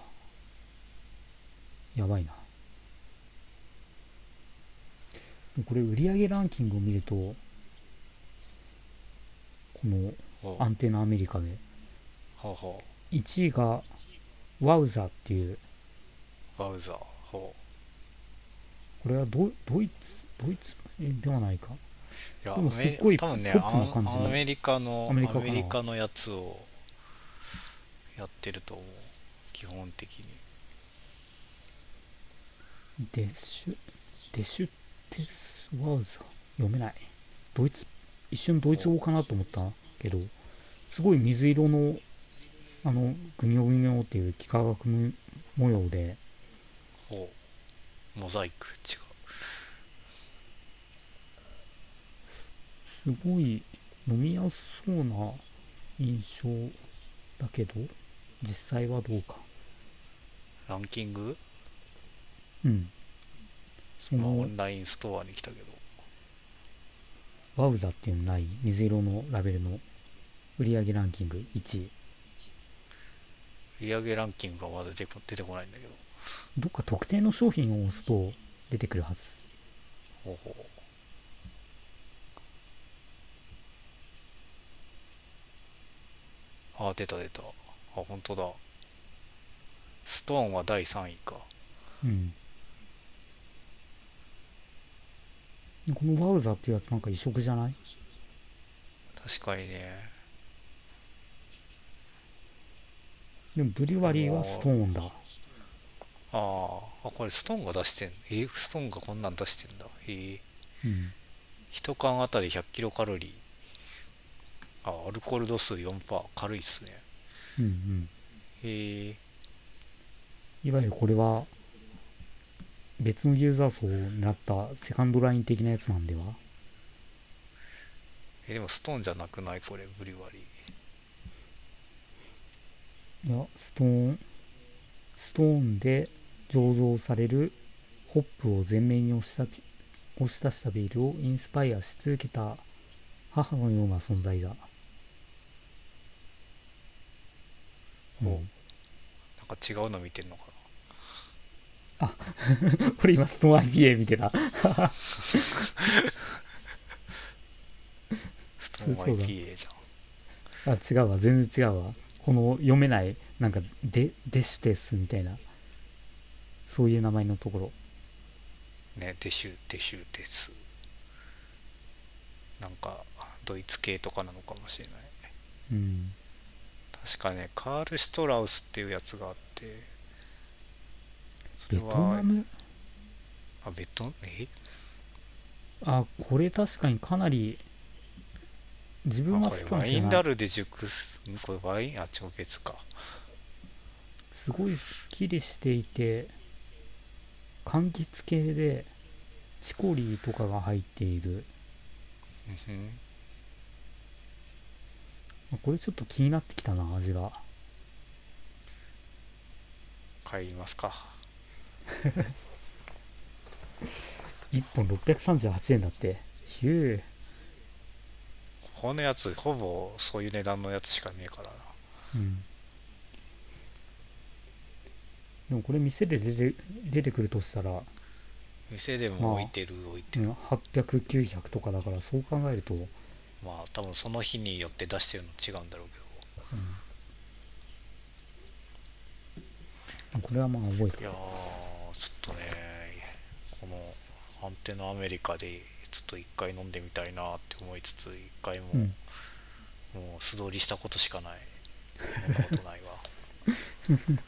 やばいなこれ売上ランキングを見るとこのアンテナアメリカでほうほ1位がワウザっていう。うワウザ。これはドドイツドイツ？えではないか。ういやでもアメすっごい多分ねポップな感じの。アメリカのアメリカのやつをやってると思う。基本的に。デシュデシュテス？ワウザ読めない。ドイツ一瞬ドイツ語かなと思ったけどすごい水色のあのグニョグニョっていう幾何学模様で。ほうモザイク違すごい飲みやすそうな印象だけど実際はどうか。うランキング？うんその今オンラインストアに来たけど。ワウザっていうのない？水色のラベルの売上ランキング？1位。売上ランキングがまだ出てこないんだけど。どっか特定の商品を押すと出てくるはず。ほうほう。あ出た出た。あ本当だ。ストーンは第3位か。うんこのワウザっていうやつなんか異色じゃない？確かにね。でもブリュワリーはストーンだ。あーあこれストーンが出してんえストーンがこんなん出してんだ。へえ。うん。1缶あたり100キロカロリー。あアルコール度数4%軽いっすね。うんうん。へえ。いわゆるこれは別のユーザー層になったセカンドライン的なやつなんでは？えでもストーンじゃなくない？これブリュワリー。いやストーンストーンで醸造されるホップを前面に押し出したビールをインスパイアし続けた母のような存在だ。ほう、うん、なんか違うの見てんのか [LAUGHS] これ今ストーン IPA 見てた。[LAUGHS] なストーン IPA じゃん。あ違うわ。全然違うわ。この読めないなんかデデシュテスみたいな。そういう名前のところ。ねデシュデシュテスなんかドイツ系とかなのかもしれない。うん。確かねカール・シュトラウスっていうやつがあってベトナはムあベトえ？あこれ確かにかなり自分あは好きかもしれない。ダルで熟すんこれワイン？あ違う別か。すごいすっきりしていて柑橘系でチコリーとかが入っている。これちょっと気になってきたな味が。買いますか [LAUGHS] 1本638円だって。ヒュー。このやつほぼそういう値段のやつしかねえからな。うん。でもこれ店で出て出てくるとしたら、店でも置いてる置いてる。うん、800900とかだからそう考えると、まあ多分その日によって出してるの違うんだろうこれはまあ覚えてけどいやとねこのアンテナアメリカでちょっと一回飲んでみたいなって思いつつ一回も、うん。もう素通りしたことしかない。飲んだことないわ。[LAUGHS]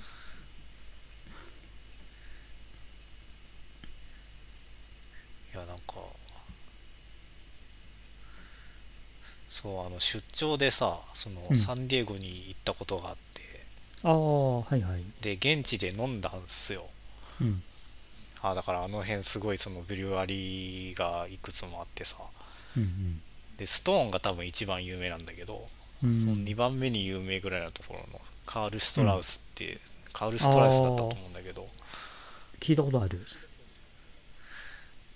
いやなんかそうあの出張でさその、うん。サンディエゴに行ったことがあって。ああはいはい。で現地で飲んだんすよ。うんあだからあの辺すごいそのブリュワリーがいくつもあってさ。うんでストーンが多分一番有名なんだけど、うん。その2番目に有名ぐらいのところのカール・ストラウスって、カール・ストラウスだったと思うんだけど。聞いたことある。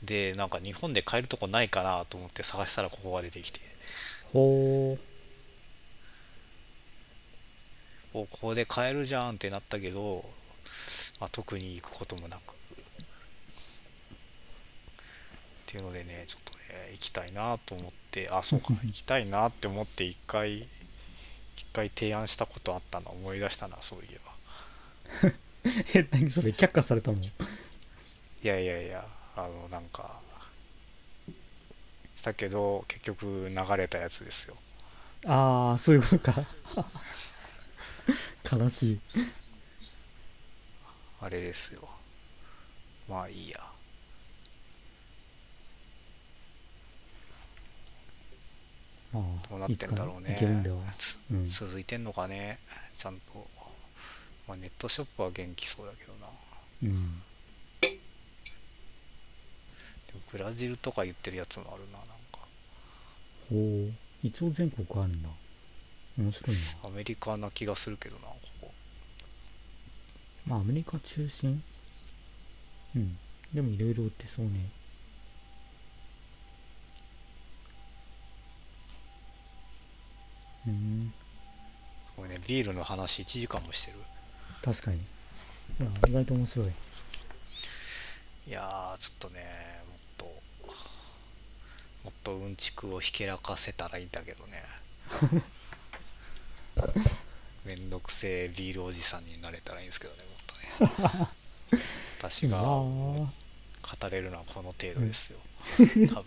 でなんか日本で買えるとこないかなと思って探したらここが出てきて。ほおここで買えるじゃんってなったけど、まあ、特に行くこともなくっていうのでねちょっとね行きたいなと思ってあそうか [LAUGHS] 行きたいなって思って一回一回提案したことあったの思い出したなそういえば。う [LAUGHS] え何それ却下されたの？いやいやいやあのなんかしたけど結局流れたやつですよ。ああそういうことか。[LAUGHS] 悲しい。あれですよ。まあいいやどうなってんだろうね。うん、続いてんのかね。ちゃんと、まあ、ネットショップは元気そうだけどな。うん。でもブラジルとか言ってるやつもあるななんか。ほう。一応全国あるんだ。面白いな。アメリカな気がするけどなここ。まあアメリカ中心？うん。でもいろいろ売ってそうねうん。これねビールの話1時間もしてる。確かに。意外と面白い。いやーちょっとねもっともっとうんちくをひけらかせたらいいんだけどね。[LAUGHS] めんどくせえビールおじさんになれたらいいんですけどねもっとね。[LAUGHS] 私があ語あれるのはこの程度ですよ。多分。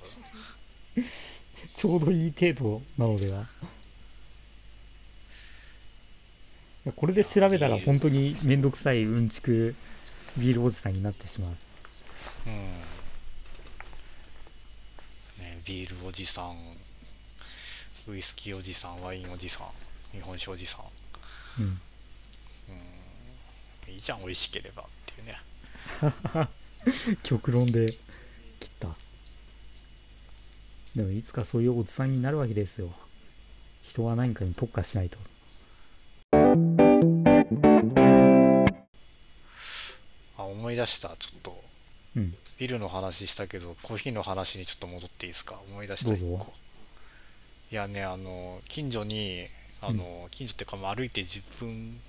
[LAUGHS] ちょうどいい程度なのではいやこれで調べたら本当にめんどくさいうんちくビールおじさんになってしまう。うん。ねビールおじさんウイスキーおじさんワインおじさん日本酒おじさん。うん。いいじゃん美味しければっていうね。[LAUGHS] 極論で切った。でもいつかそういうおじさんになるわけですよ。人は何かに特化しないと思い出したちょっと。うん。ビールの話したけどコーヒーの話にちょっと戻っていいですか？思い出したどうぞ。一個。いやねあの近所にあの、近所っていうかまあ歩いて10分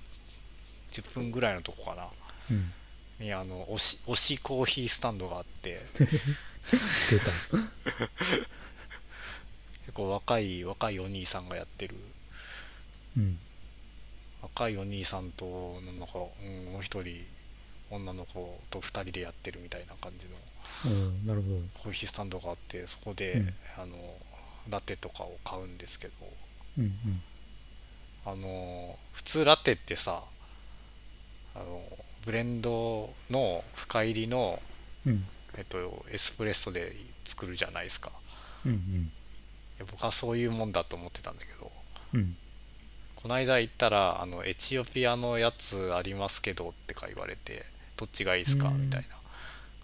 10分ぐらいのとこかな。うん。にあの推し推しコーヒースタンドがあって。[LAUGHS] [LAUGHS] 結構若い若いお兄さんがやってる。うん。若いお兄さんとなんか、うん、もう一人女の子と2人でやってるみたいな感じのうんなるほど。コーヒースタンドがあってそこで、うん。あのラテとかを買うんですけどうんうん。あの普通ラテってさあのブレンドの深入りの、うん。えっと、エスプレッソで作るじゃないですか。うんうん。僕はそういうもんだと思ってたんだけどうん。この間行ったらあのエチオピアのやつありますけどってか言われてどっちがいいですかうんみたいな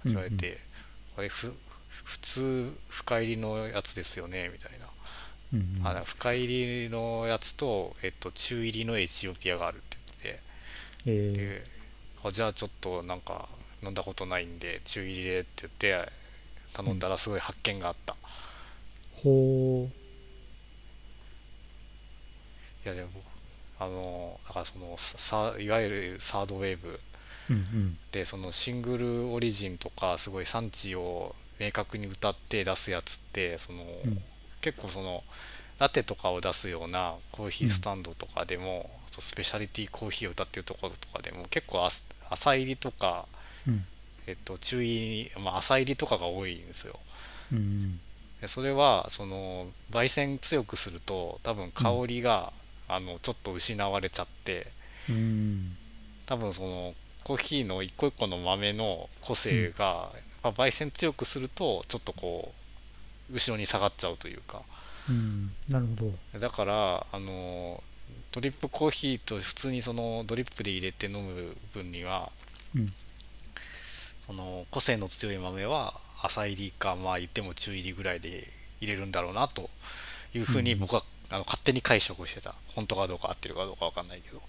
言われて、あれふ普通深入りのやつですよねみたいな、うんうんあ深入りのやつと、えっと、中入りのエチオピアがあるって言っててえであじゃあちょっとなんか飲んだことないんで中入りでって言って頼んだらすごい発見があった、ー、ほいやでも僕あのだからそのさいわゆるサードウェーブううんうん。でそのシングルオリジンとかすごい産地を明確に歌って出すやつってその、うん。結構そのラテとかを出すようなコーヒースタンドとかでも、あとスペシャリティコーヒーを歌ってるところとかでも結構浅入りとか、うん。えっと、中入り、まあ、浅入りとかが多いんですよ。うんでそれはその焙煎強くすると多分香りが、あのちょっと失われちゃってうん。多分そのコーヒーの一個一個の豆の個性が、まあ焙煎強くするとちょっとこう後ろに下がっちゃうというか。うん。なるほど。だからあのドリップコーヒーと普通にそのドリップで入れて飲む分にはうん。その個性の強い豆は浅入りかまあ言っても中入りぐらいで入れるんだろうなというふうに僕は、あの勝手に解釈してた。本当かどうか合ってるかどうか分かんないけど。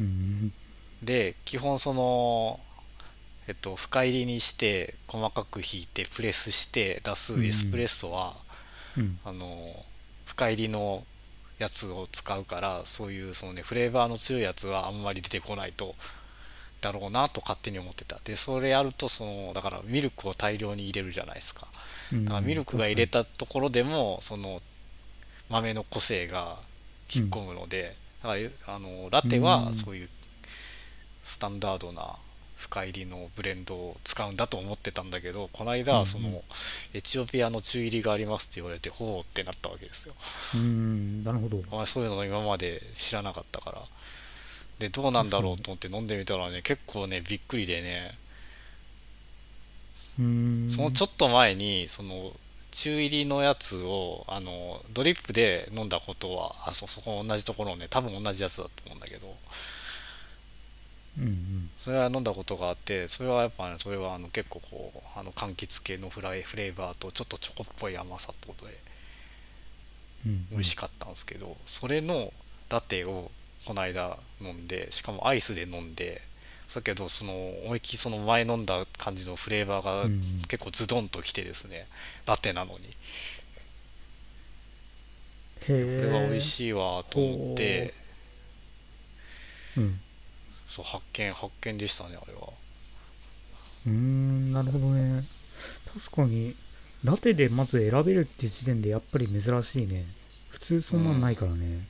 うんで基本そのえっと深入りにして細かくひいてプレスして出すエスプレッソは、うん。あの深入りのやつを使うからそういうそのねフレーバーの強いやつはあんまり出てこないとだろうなと勝手に思ってた。でそれやるとそのだからミルクを大量に入れるじゃないですか。うんだからミルクが入れたところでもその豆の個性が引っ込むので、だからあのラテはそういうスタンダードな深入りのブレンドを使うんだと思ってたんだけどこのうんうん。間そのエチオピアの中入りがありますって言われてほうってなったわけですよ。うんなるほど。お前そういうの今まで知らなかったから。でどうなんだろうと思って飲んでみたらね結構ねびっくりでね。うん。そのちょっと前にその中入りのやつをあのドリップで飲んだことはあそそこ同じところね多分同じやつだと思うんだけどうんうん。それは飲んだことがあってそれはやっぱねそれはあの結構こうあの柑橘系のフライフレーバーとちょっとチョコっぽい甘さってことでうん美味しかったんですけどそれのラテをこの間飲んでしかもアイスで飲んでだけどその思いっきりその前飲んだ感じのフレーバーがうん結構ズドンときてですねラテなのに。これは美味しいわと思って。うんそう発見発見でしたねあれは。うーんなるほどね。確かにラテでまず選べるっていう時点でやっぱり珍しいね。普通そんなんないからね、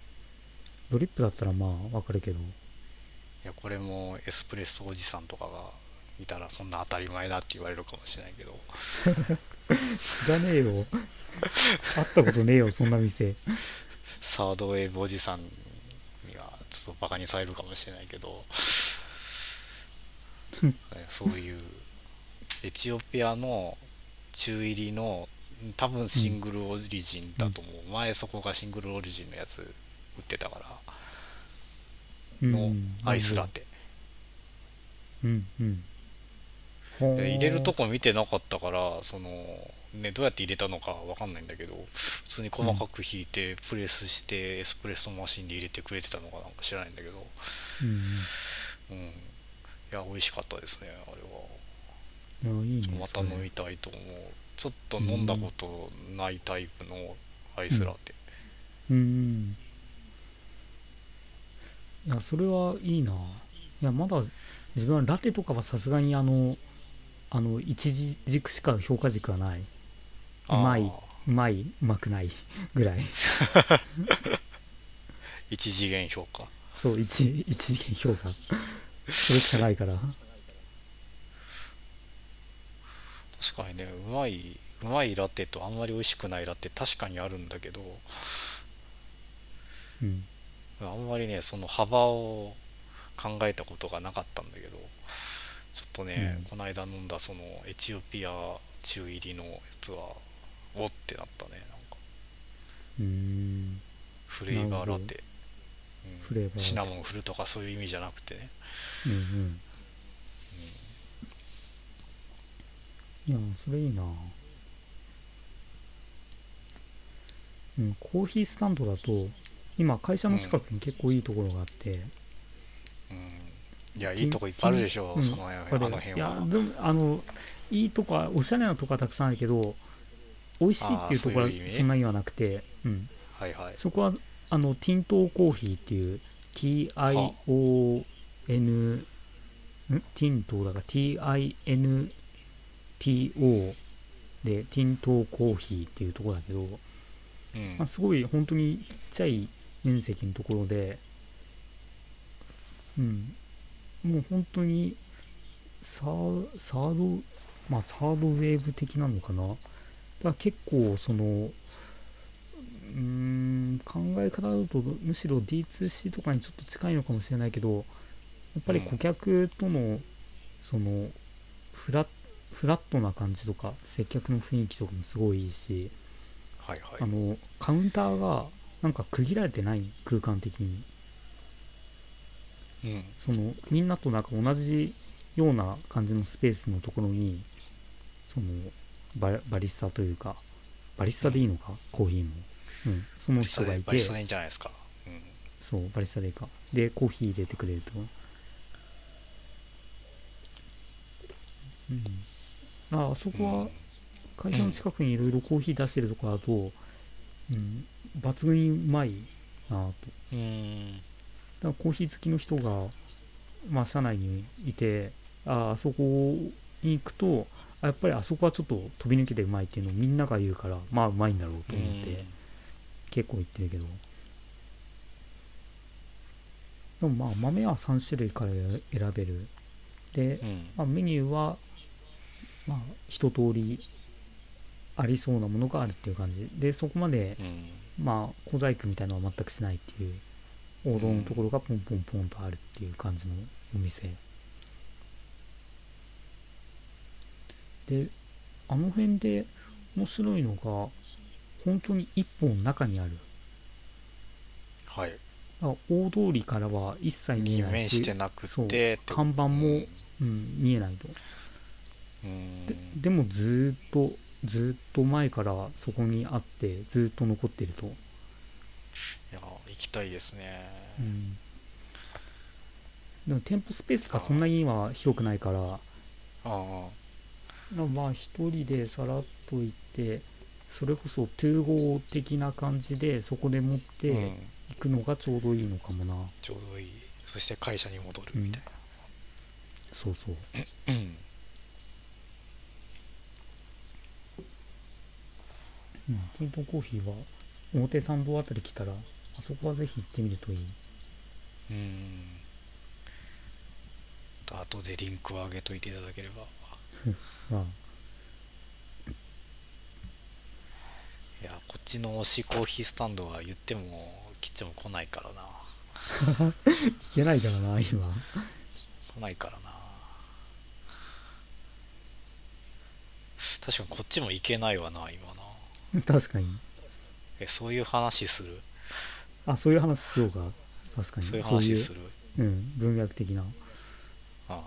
ドリップだったらまあわかるけど。いやこれもエスプレッソおじさんとかがいたらそんな当たり前だって言われるかもしれないけど。[LAUGHS] 知らねえよ。会ったことねえよそんな店。[LAUGHS] サードウェーブおじさんちょっとバカにされるかもしれないけどねそういうエチオピアの中入りの多分シングルオリジンだと思う、前そこがシングルオリジンのやつ売ってたから。のアイスラテ、うんうん。ほーで入れるとこ見てなかったからそのねどうやって入れたのかわかんないんだけど普通に細かくひいてプレスしてエスプレッソマシンで入れてくれてたのかなんか知らないんだけど。うんうん。いや美味しかったですねあれは。うんいやいいねまた飲みたいと思う。ちょっと飲んだことないタイプのアイスラテ、うん。いやそれはいいな。やまだ自分はラテとかはさすがにあのあの一時軸しか評価軸がない。うまいあうまいうまくないぐらい。ー [LAUGHS] 一次元評価。そう一一次元評価。それしかないから。確かにねうまいうまいラテとあんまり美味しくないラテ確かにあるんだけど。うん。あんまりねその幅を考えたことがなかったんだけど。ちょっとね、うん。この間飲んだそのエチオピア中入りのやつはおってなったねなんか。うーん。フレーバーラテ、うん。フレーバーシナモン振るとかそういう意味じゃなくてね。うんうん。いやそれいいな。うんコーヒースタンドだと今会社の近くに結構いいところがあって、うん。いやいいとこいっぱいあるでしょ、うんその辺これあの辺いやはでもあのいいとこはおしゃれなとこはたくさんあるけど美味しいっていうところはそんなにはなくて、うん、はいはい。そこはあのティントーコーヒーっていう TION ん？ティントーだから TINTO でティントーコーヒーっていうところだけど、うん。まあ、すごい本当にちっちゃい面積のところで、うん、もう本当にサーサード、まあ、サードウェーブ的なのかな？だから結構その、うーん、考え方だとむしろ D2C とかにちょっと近いのかもしれないけど、やっぱり顧客との、その、フラフラットな感じとか、接客の雰囲気とかもすごいいいし、はいはい。あのカウンターがなんか区切られてない空間的に。うん。そのみんなとなんか同じような感じのスペースのところにそのババリスタというかバリスタでいいのか、コーヒーも、うん、その人がいて。でバリスタでいいんじゃないですか、うん、そうバリスタでいいか。でコーヒー入れてくれると。うん。ああそこは会社の近くにいろいろコーヒー出してるとこだと、うん、抜群にうまいなと。うん。だからコーヒー好きの人が、まあ、社内にいてああそこに行くとあやっぱりあそこはちょっと飛び抜けてうまいっていうのをみんなが言うからまあうまいんだろうと思って結構言ってるけど。でもまあ豆は3種類から選べる。で、うん。まあ、メニューはまあ一通りありそうなものがあるっていう感じ。でそこまでうん。まあ小細工みたいなのは全くしないっていう王道のところがポンポンポンとあるっていう感じのお店であの辺で面白いのが本当に一本中にある。はい。あ大通りからは一切見えにない面してなくそうて看板も、うんうん、見えないと。うん。ででもずーっとずーっと前からそこにあってずーっと残ってると、いや行きたいですね。うん、でも店舗スペースがそんなには広くないからああ。なまあ一人でさらっと行ってそれこそ 2GO 的な感じでそこで持ってうん。行くのがちょうどいいのかもな、ちょうどいい。そして会社に戻るみたいな。そうそう。[CLEARS THROAT] うん。うんティントンコーヒーは表参道あたり来たらあそこはぜひ行ってみるといい。うん。あとでリンクを上げといていただければ [LAUGHS] まあいやこっちの推しコーヒースタンドは言っても来ても来ないからな。行けないからな今。来ないからな。確かにこっちも行けないわな今な。[LAUGHS] 確かに。えそういう話する？あそういう話しようか。確かに。そういう話する。そういううん文脈的なああ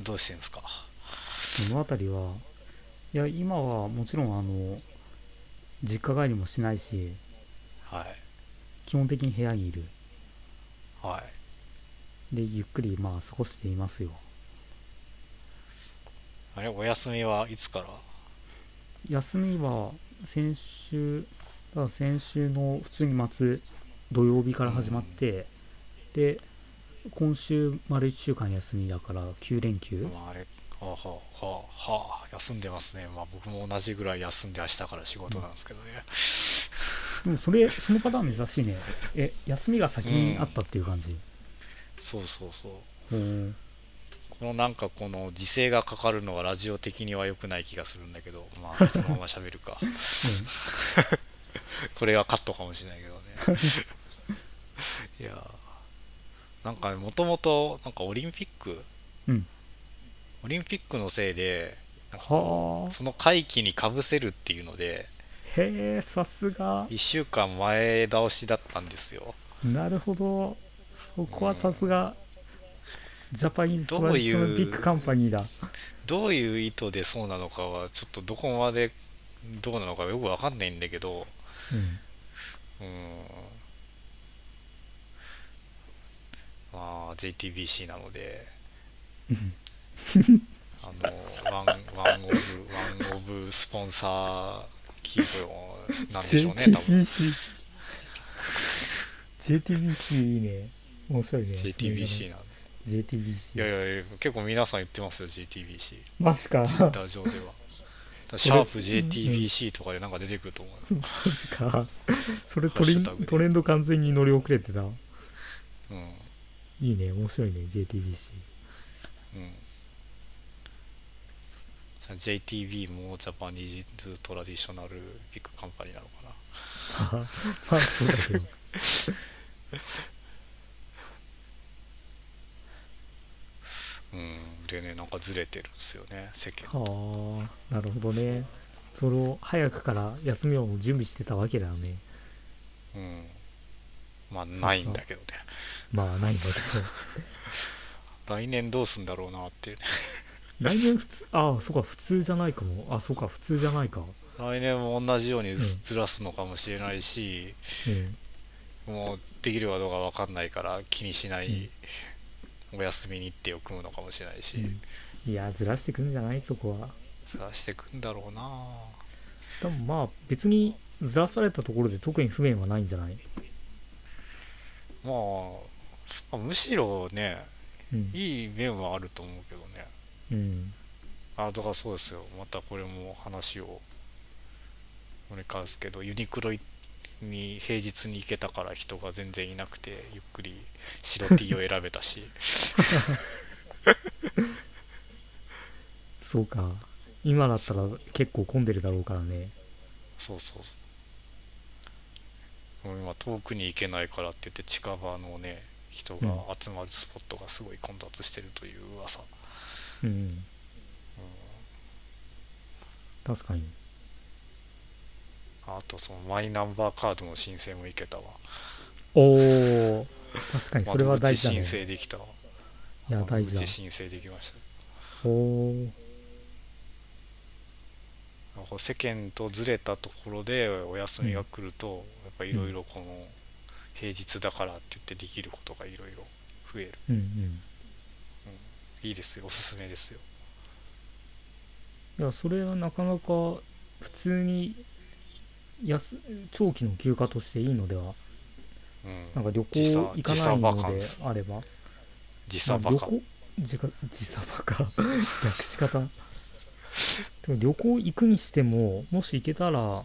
どうしてんすか？その辺りはいや今はもちろんあの実家帰りもしないしはい。基本的に部屋にいる。はい。でゆっくりまあ過ごしていますよ。あれ？お休みはいつから？休みは先週だから先週の普通に末土曜日から始まって、で今週丸1週間休みだから9連休？まああれはあはあはあはあ休んでますね。まあ僕も同じぐらい休んで明日から仕事なんですけどね、でもそれそのパターン珍しいね。え休みが先にあったっていう感じ、そうそうそう。ほうこのなんかこの時勢がかかるのはラジオ的には良くない気がするんだけどまあ [LAUGHS] そのまま喋るか。[LAUGHS] これはカットかもしれないけどね。[LAUGHS] いやーなんかもともとなんかオリンピックうん。オリンピックのせいでその会期にかぶせるっていうのでへえさすが。1週間前倒しだったんですよ。なるほど。そこはさすがジャパニーズトどういうラディショナルビッグカンパニーだ。どういう意図でそうなのかはちょっとどこまでどうなのかよくわかんないんだけどうん。うんまあ JTBC なのでうん。あのワンワンオブワンオブスポンサー企業なんでしょうね多分 JTBC いいね。面白いね。JTBC なんで JTBC いやいやいや結構皆さん言ってますよ JTBC マジか。ツイッター上では。シャープ JTBC とかでなんか出てくると思うよ。[LAUGHS] マジか。それトレンド完全に乗り遅れてた。うんいいね面白いね JTBC うん。じゃあ JTB もジャパニーズトラディショナルビッグカンパニーなのかな。まあまあそうだけどうん。でねなんかずれてるんですよね世間。はあなるほどね。それを早くから休みを準備してたわけだよね。うん。まあないんだけどねまあないんだけ来年どうすんだろうなっていう。来年普通ああそうか普通じゃないかも。あそうか普通じゃないか。来年も同じようにずらすのかもしれないし、うん。もうできるかどうか分かんないから気にしないお休み日程を組むのかもしれないし、いやずらしてくんじゃない？そこは。ずらしてくんだろうな。多分まあ別にずらされたところで特に不便はないんじゃない？まあまあむしろねうん。いい面はあると思うけどね。うん。あだからそうですよ。またこれも話をこれ返すけどユニクロに平日に行けたから人が全然いなくてゆっくり白 T を選べたし。[LAUGHS] そうか。今だったら結構混んでるだろうからね。そうそうそう。もう今遠くに行けないからって言って近場のね人が集まるスポットがすごい混雑してるという噂、うん確かに。あとそのマイナンバーカードの申請も行けたわ。おお確かに [LAUGHS] それは大事だね。申請できた。わいや大事だ申請できました。おお世間とずれたところでお休みが来ると、やっぱいろいろこの平日だからって言ってできることがいろいろ増える。うんうん。いいですよ。おすすめですよ。いやそれはなかなか普通にやす長期の休暇としていいのではうん。なんか旅行行かないのであれば。時差バカ。時間時差バカ。[LAUGHS] 略し方。でも旅行行くにしてももし行けたら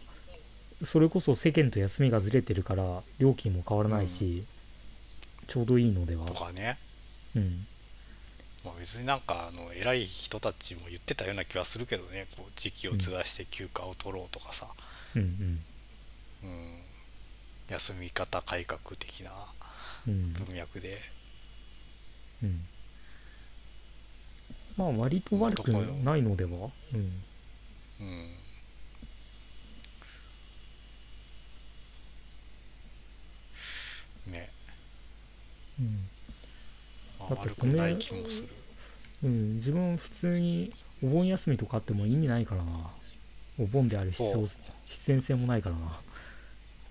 それこそ世間と休みがずれてるから料金も変わらないし、ちょうどいいのでは。とかね。うん。まあ、別になんかあの偉い人たちも言ってたような気はするけどね。こう時期をずらして休暇を取ろうとかさ、うんうん、休み方改革的なうんうん。文脈で、うん。まあ割と悪くないのでは？うん。うん、ね、うん。まあ、だって悪くない気もする。うん、自分普通にお盆休みとかあっても意味ないからな。お盆である必要必然性もないからな。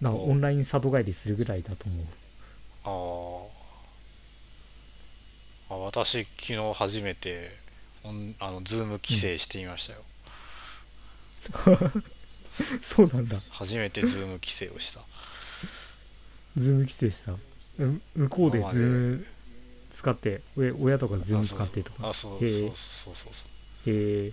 なオンライン里帰りするぐらいだと思う。あー。あ私昨日初めてあの Zoom 帰省してみましたよ、[LAUGHS] そうなんだ。初めて Zoom 帰省をした。 Zoom 帰省した。う向こうでズーム使って親親とか全部使ってとか。あそうそうそうそうそう。へえい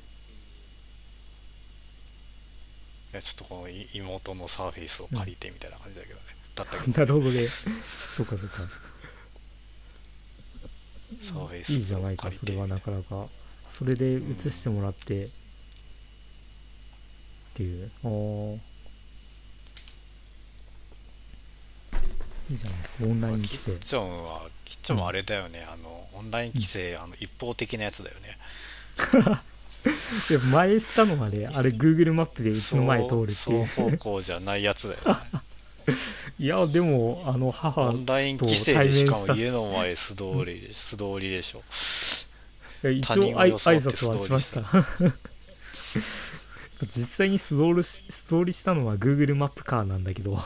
やちょっとこのい妹のサーフェイスを借りてみたいな感じだけどね、[LAUGHS] だったけどなるほどね。そうかそうか。サーフェイいいスをじゃないかそれはなかなか。それで写してもらって。っていう。あーいいじゃないですか。オンライン規制。キッチョンはキッチョンもあれだよね、あのオンライン規制、あの一方的なやつだよね。[LAUGHS] でも前したのはねあれ Google マップでうちの前通るっていう。双方向じゃないやつだよね。[LAUGHS] いやでもあの母オンライン規制でしかも家の前素通り素通りでしょ。[LAUGHS] 一応あい挨拶はしました。実際に素通りし素通りしたのは Google マップカーなんだけど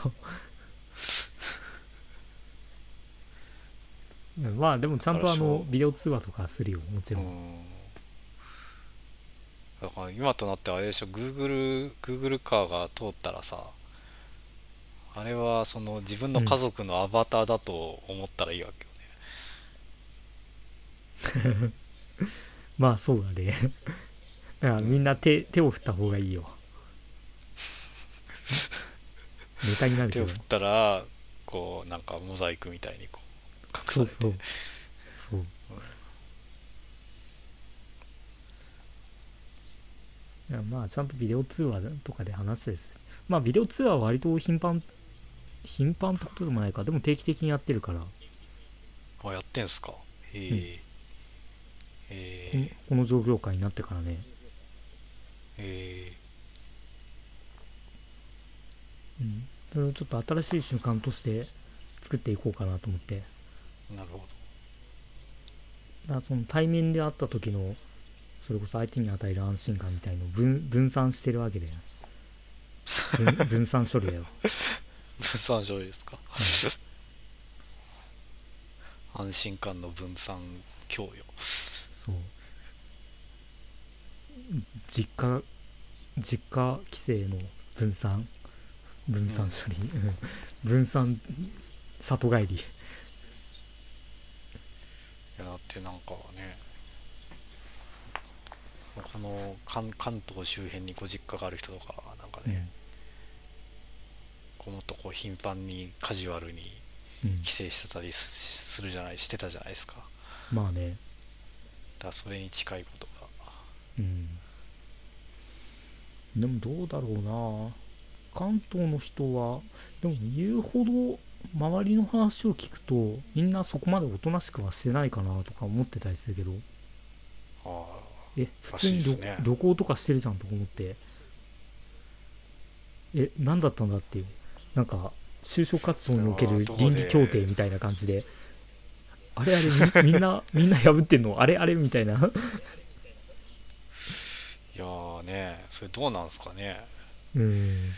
まあでもちゃんとあのビデオ通話とかするよもちろん、うん。だから今となってあれでしょ Google, Google カーが通ったらさあれはその自分の家族のアバターだと思ったらいいわけよね、[LAUGHS] まあそうだね。[LAUGHS] だからみんな手手を振った方がいいよ。ネタになるけど。手を振ったらこうなんかモザイクみたいにこう隠されてそうそう。そう。いやまあちゃんとビデオ通話とかで話したりするまあビデオ通話は割と頻繁頻繁ってことでもないか。でも定期的にやってるから。あやってんすか？へえへこのえこの状況下になってからね、へうん、それをちょっと新しい習慣として作っていこうかなと思って。えなるほど。だその対面で会った時のそれこそ相手に与える安心感みたいのを分分散してるわけだよ。分 [LAUGHS] 分散処理だよ。[LAUGHS] 分散処理ですか、安心感の分散供与。そう。実家実家規制の分散分散処理、う [LAUGHS] ん分散里帰り。いやだってなんかね他の関関東周辺にご実家がある人とかはなんかね、こうもっとこう頻繁にカジュアルに帰省してたりすするじゃないしてたじゃないですか。まあね。らそれに近いことが。うん。でもどうだろうな。関東の人はでも言うほど周りの話を聞くとみんなそこまでおとなしくはしてないかなとか思ってたりするけど。あえ普通にね。旅行とかしてるじゃんとか思って。え何だったんだっていう。なんか就職活動における倫理協定みたいな感じで。あれあれみ [LAUGHS] みんなみんな破ってんの？あれあれみたいな。あいやーねそれどうなんすかね。うん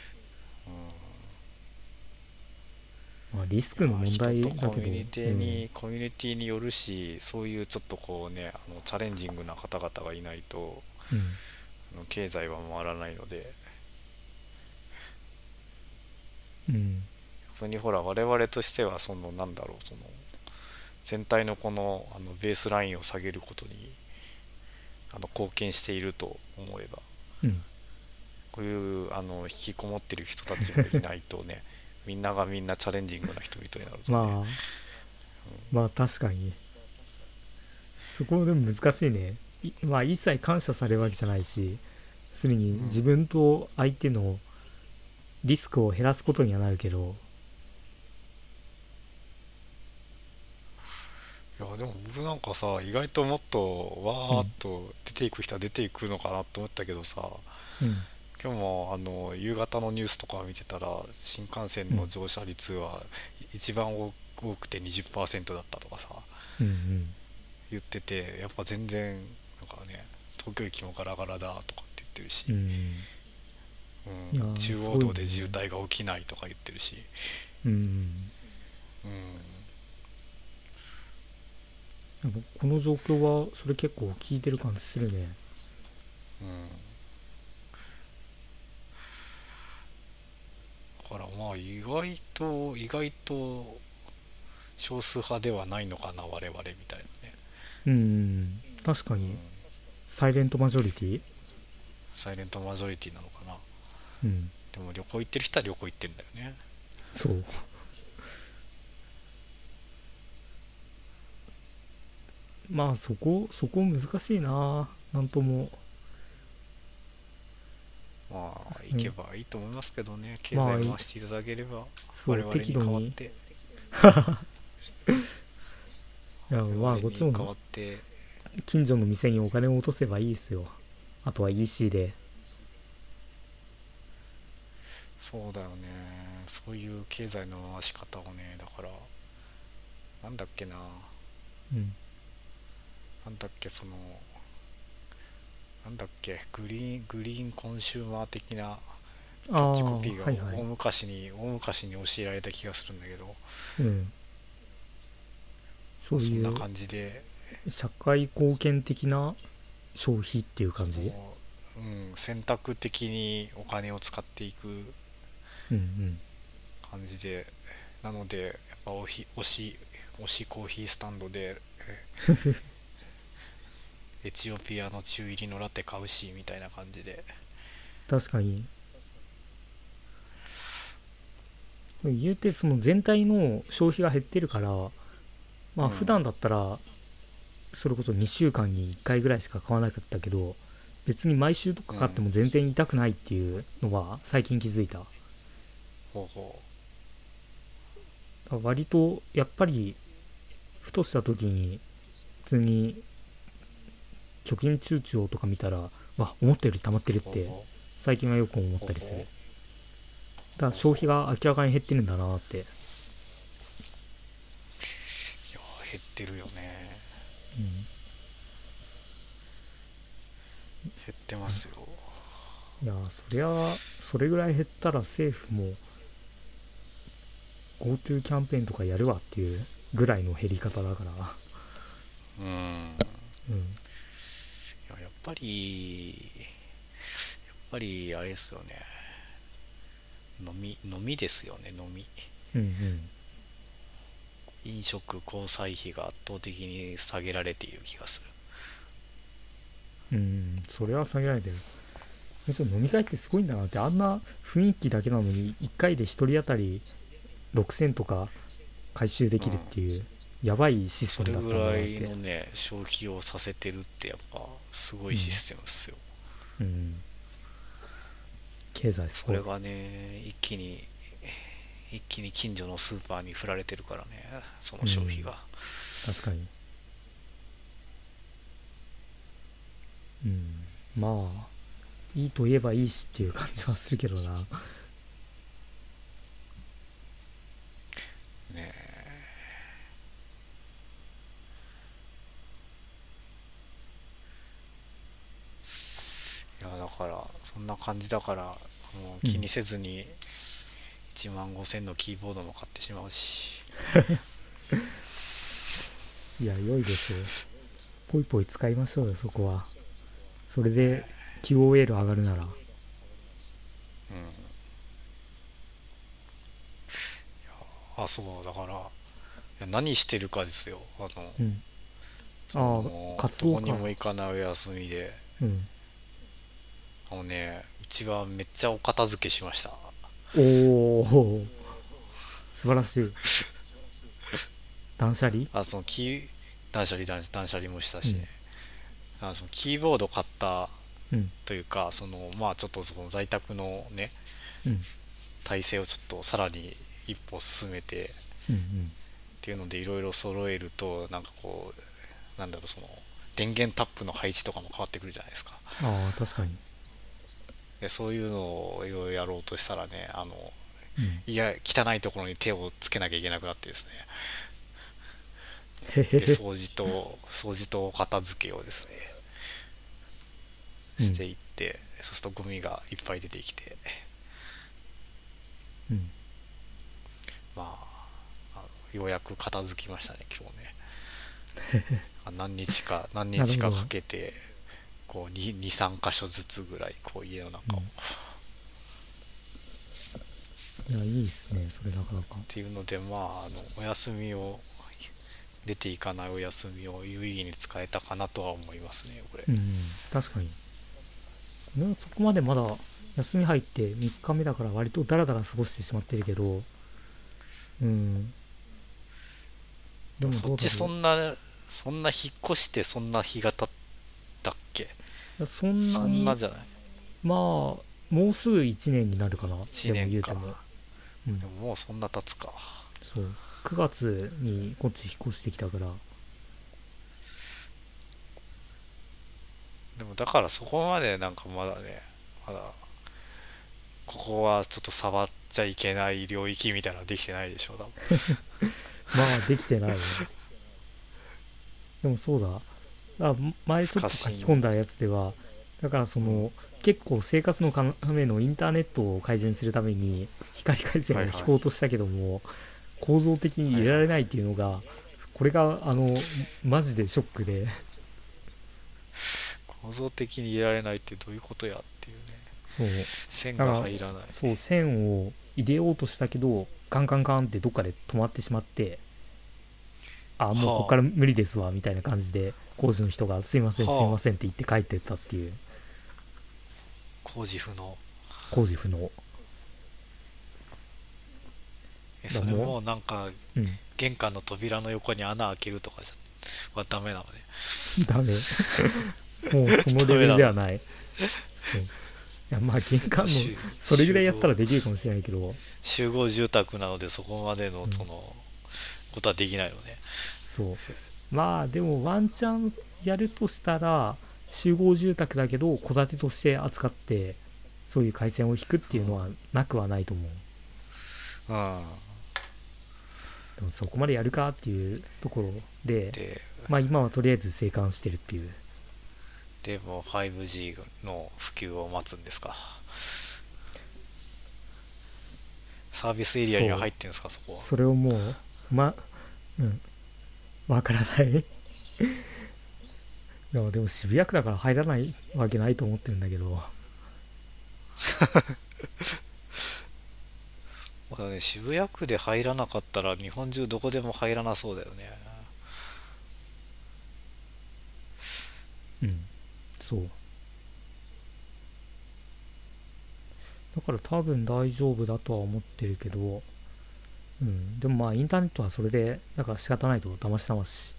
まあリスクの問題だけど。コミュニティに、コミュニティによるしそういうちょっとこうねあのチャレンジングな方々がいないとうん。あの経済は回らないので。うん。逆にほら我々としてはそのなんだろうその全体のこのあのベースラインを下げることにあの貢献していると思えばうん。こういうあの引きこもってる人たちもいないとね [LAUGHS] みんながみんなチャレンジングな人々になるとね、まあまあ確かに。そこでも難しいね。いまあ一切感謝されるわけじゃないしすでに自分と相手のリスクを減らすことにはなるけど。いやでも僕なんかさ意外ともっとわーっと出ていく人は出ていくのかなと思ったけどさ、うん今日もあの夕方のニュースとか見てたら新幹線の乗車率は一番多多くて20%だったとかさうんうん。言っててやっぱ全然なんかね東京駅もガラガラだとかって言ってるし、うんうん。中央道で渋滞が起きないとか言ってるし、うんうん。うん、この状況はそれ結構効いてる感じするね。うんからまあ意外と意外と少数派ではないのかな我々みたいなね。うん。確かに。サイレントマジョリティ？サイレントマジョリティなのかな。うん。でも旅行行ってる人は旅行行ってんだよね。そう。まあそこそこ難しいな。なんともまあ行けばいいと思いますけどね、経まあ済回していただければ我々に適度に。代わって。[LAUGHS] いやまあこっちも代わって。近所の店にお金を落とせばいいですよ。あとは EC で。そうだよね。そういう経済の回し方をね。だからなんだっけな。うん。なんだっけそのなんだっけ？グリーングリーンコンシューマー的なあキャあッチコピーがはいはい。大昔に、大昔に教えられた気がするんだけど。うん。そうそんないう感じで。社会貢献的な消費っていう感じ？もう、うん、選択的にお金を使っていくうんうん。感じで。なのでやっぱおひ推し推しコーヒースタンドでえ [LAUGHS] エチオピアの中入りのラテ買うしみたいな感じで。確かに。言うてその全体の消費が減ってるからまあうん。普段だったらそれこそ2週間に1回ぐらいしか買わなかったけど別に毎週とか買っても全然痛くないっていうのは最近気づいた。ほうほ割とやっぱりふとした時に普通に貯金通帳とか見たらわ思ったより溜まってるって最近はよく思うったりする。だから消費が明らかに減ってるんだなって、いや減ってるよね。うん、減ってますよ。いやそりゃそれぐらい減ったら政府も GoTo キャンペーンとかやるわっていうぐらいの減り方だから。うん。いうんぱりやっぱりあれですよね。飲み飲みですよね飲み。うんうん。飲食交際費が圧倒的に下げられている気がする。うんそれは下げられてる。むしろ飲み会ってすごいんだなってあんな雰囲気だけなのに1回で1人当たり6000とか回収できるっていう、やばいシスそテれぐらムだったんだなって。いのね消費をさせてるってやっぱすごいシステムですよ、うん。経済すごいそれがね一気に一気に近所のスーパーに振られてるからねその消費が、確かに。うん。まあいいと言えばいいしっていう感じはするけどなねえいやだからそんな感じだからもう気にせずに1万5000のキーボードも買ってしまうし、[LAUGHS] いや良いですよ。ポイポイ使いましょうよそこは。それで QOL 上がるなら。うん。あそうだから何してるかですよ。あのうん。ああ活どこにも行かないお休みで。うんあのねうちはめっちゃお片付けしました。おお素晴らしい。断捨離？あそのキー断捨離断断捨離もしたし。ね、あのそのキーボード買ったうん。というかそのまあちょっとその在宅のねうん。体制をちょっとさらに一歩進めてっうんうん。ていうのでいろいろ揃えるとなんかこうなんだろうその電源タップの配置とかも変わってくるじゃないですか。ああ確かに。でそういうのをいろいろやろうとしたらねあのうん。いや汚いところに手をつけなきゃいけなくなってですね。[LAUGHS] で掃除と掃除と片付けをですねうん。していって、そうするとゴミがいっぱい出てきて。うん。まあようやく片付きましたね今日ね。[LAUGHS] あ何日か何日かかけてこう23箇所ずつぐらいこう家の中を、うんいやいいっすねそれなかなか。っていうのでまああのお休みを出ていかないお休みを有意義に使えたかなとは思いますねこれ、うん、うん、確かに。俺はそこまでまだ休み入って3日目だから割とダラダラ過ごしてしまってるけど。うん。でもそっちそんなそんな引っ越してそんな日が経ったっけ？そんなそんになじゃない？まあもうすぐ1年になるかな。一年か。でも言うても、うん。で、ももうそんな経つか。そう。9月にこっち引っ越してきたから。でもだからそこまでなんかまだねまだここはちょっと触っちゃいけない領域みたいなのできてないでしょ多分。[LAUGHS] まあできてないね。でもそうだあ前ちょっと書き込んだやつではだからその結構生活のためのインターネットを改善するために光回線を引こうとしたけども、構造的に入れられないっていうのがこれがあのマジでショックで。[LAUGHS] 構造的に入れられないってどういうことやっていうね。そう。線が入らない。そう線を入れようとしたけどカンカンカンってどっかで止まってしまってあもうここから無理ですわみたいな感じで工事の人が「すいませんすいはあません」って言って帰ってったっていう。工事不能。工事不能。えそれもなんかうん。玄関の扉の横に穴開けるとかじゃはダメなのね。[LAUGHS] ダメ。[LAUGHS] もうそのレベルではない。[LAUGHS] いやまあ玄関の集それぐらいやったらできるかもしれないけど。集合住宅なのでそこまでのそのことはできないよね。そうまあでもワンチャンやるとしたら集合住宅だけど戸建てとして扱ってそういう回線を引くっていうのはなくはないと思う。うんでもそこまでやるかっていうところででまあ今はとりあえず生還してるっていう。でも 5G の普及を待つんですか？サービスエリアには入ってんですかそこは？それをもうまうんわからない。いやでも渋谷区だから入らないわけないと思ってるんだけど。[LAUGHS] まだね渋谷区で入らなかったら日本中どこでも入らなそうだよね。うん。そう。だから多分大丈夫だとは思ってるけどうん。でもまあインターネットはそれでだから仕方ないとだましだまし。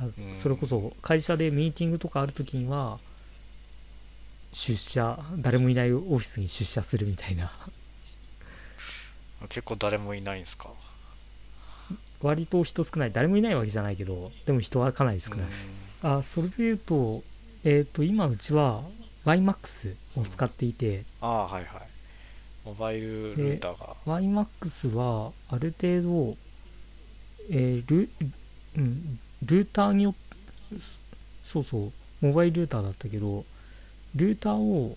あうん。それこそ会社でミーティングとかある時には出社誰もいないオフィスに出社するみたいな。結構誰もいないんですか？割と人少ない。誰もいないわけじゃないけどでも人はかなり少ない、あそれで言うとえっ、と今うちは YMAX を使っていて、ああはいはいモバイルルーターが。YMAX はある程度、えールうん、ルーターによっそうそうモバイルルーターだったけどルーターを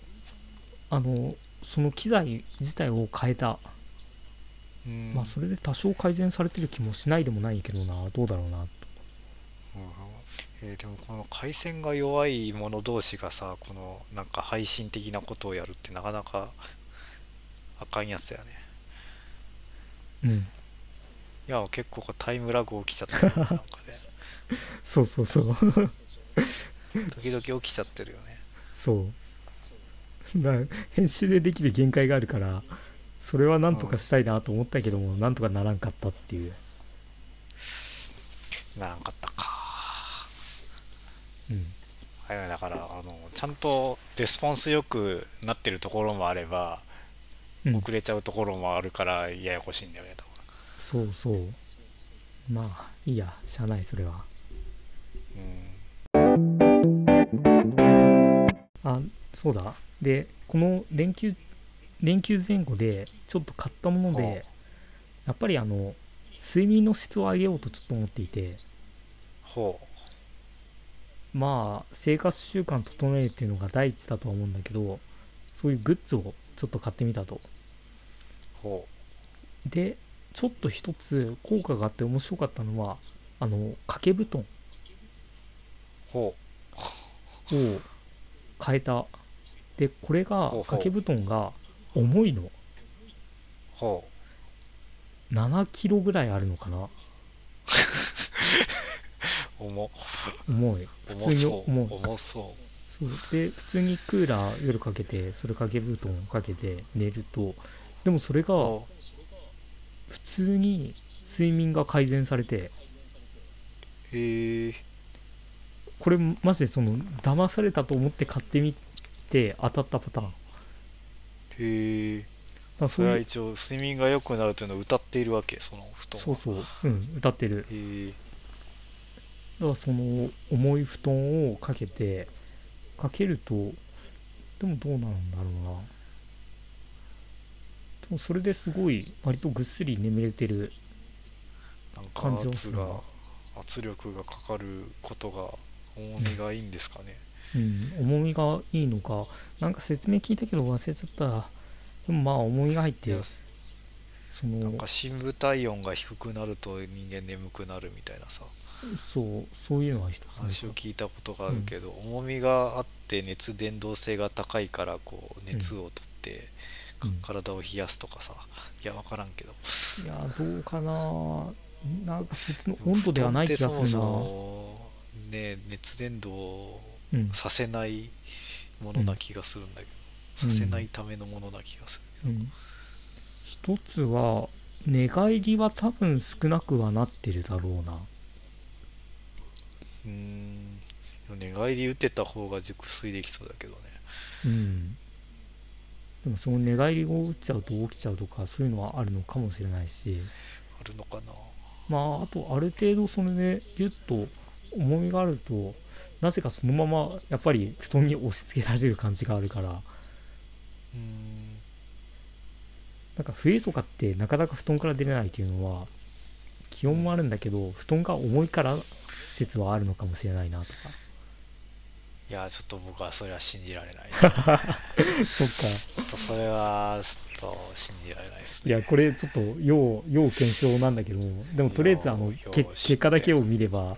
あのその機材自体を変えた、うん。まあそれで多少改善されてる気もしないでもないけどなどうだろうなうん。えーでもこの回線が弱い者同士がさこのなんか配信的なことをやるってなかなかあかんやつやね。うん。いや結構こうタイムラグ起きちゃってる [LAUGHS] なんかね。そうそうそう。時々起きちゃってるよね。そう。だ編集でできる限界があるからそれはなんとかしたいなと思ったけども、なんとかならんかったっていう、ならんかったか。うん、はだからあのちゃんとレスポンスよくなってるところもあればうん遅れちゃうところもあるからややこしいんだよね多分。そうそう。まあいいや。しゃあないそれは。うん。あそうだ。でこの連休連休前後でちょっと買ったものはでやっぱりあの睡眠の質を上げようとちょっと思っていて。ほまあ生活習慣整えるっていうのが第一だとは思うんだけどそういうグッズをちょっと買ってみたとでちょっと一つ効果があって面白かったのはあの掛け布団。を変えた。でこれが掛け布団が重いの。う。ほ7キロぐらいあるのかな。う [LAUGHS] 重重い。普通に重そう。重い。重そそう。で普通にクーラー夜かけてそれ掛け布団をかけて寝るとでもそれが普通に睡眠が改善されてへえこれマジでその騙されたと思って買ってみて当たったパターン。へえらそれは一応睡眠が良くなるというのを歌っているわけその布団は。そうそう。うん歌ってる。へえだからその重い布団をかけてかけるとでもどうなるんだろうなでもそれですごい割とぐっすり眠れてる感じ圧が圧力がかかることが重みがいいんですかね、うん、重みがいいのか。なんか説明聞いたけど忘れちゃった。でもまあ重みが入ってそのなんか深部体温が低くなると人間眠くなるみたいなさ。そうそういうのは一つ話を聞いたことがあるけど、重みがあって熱伝導性が高いからこう熱を取って、うん体を冷やすとかさ。いや分からんけど。いやどうかな。なんかそっちの温度ではない気がするな。そもそもね熱伝導させないものな気がするんだけど、うん。させないためのものな気がするけど、うん、一つは寝返りは多分少なくはなってるだろうな。うーん。寝返り打てた方が熟睡できそうだけどね。うんでもその寝返りを打っちゃうと起きちゃうとかそういうのはあるのかもしれないし。あるのかな。まああとある程度それでギュッと重みがあるとなぜかそのままやっぱり布団に押し付けられる感じがあるから。うーん。なんか冬とかってなかなか布団から出れないっていうのは気温もあるんだけど布団が重いから説はあるのかもしれないなとかいやちょっと僕はそれは信じられないです [LAUGHS] そっか。ちょっとそれはちょっと信じられないですね。いやこれちょっと要要検証なんだけどもでもとりあえずあの結果だけを見れば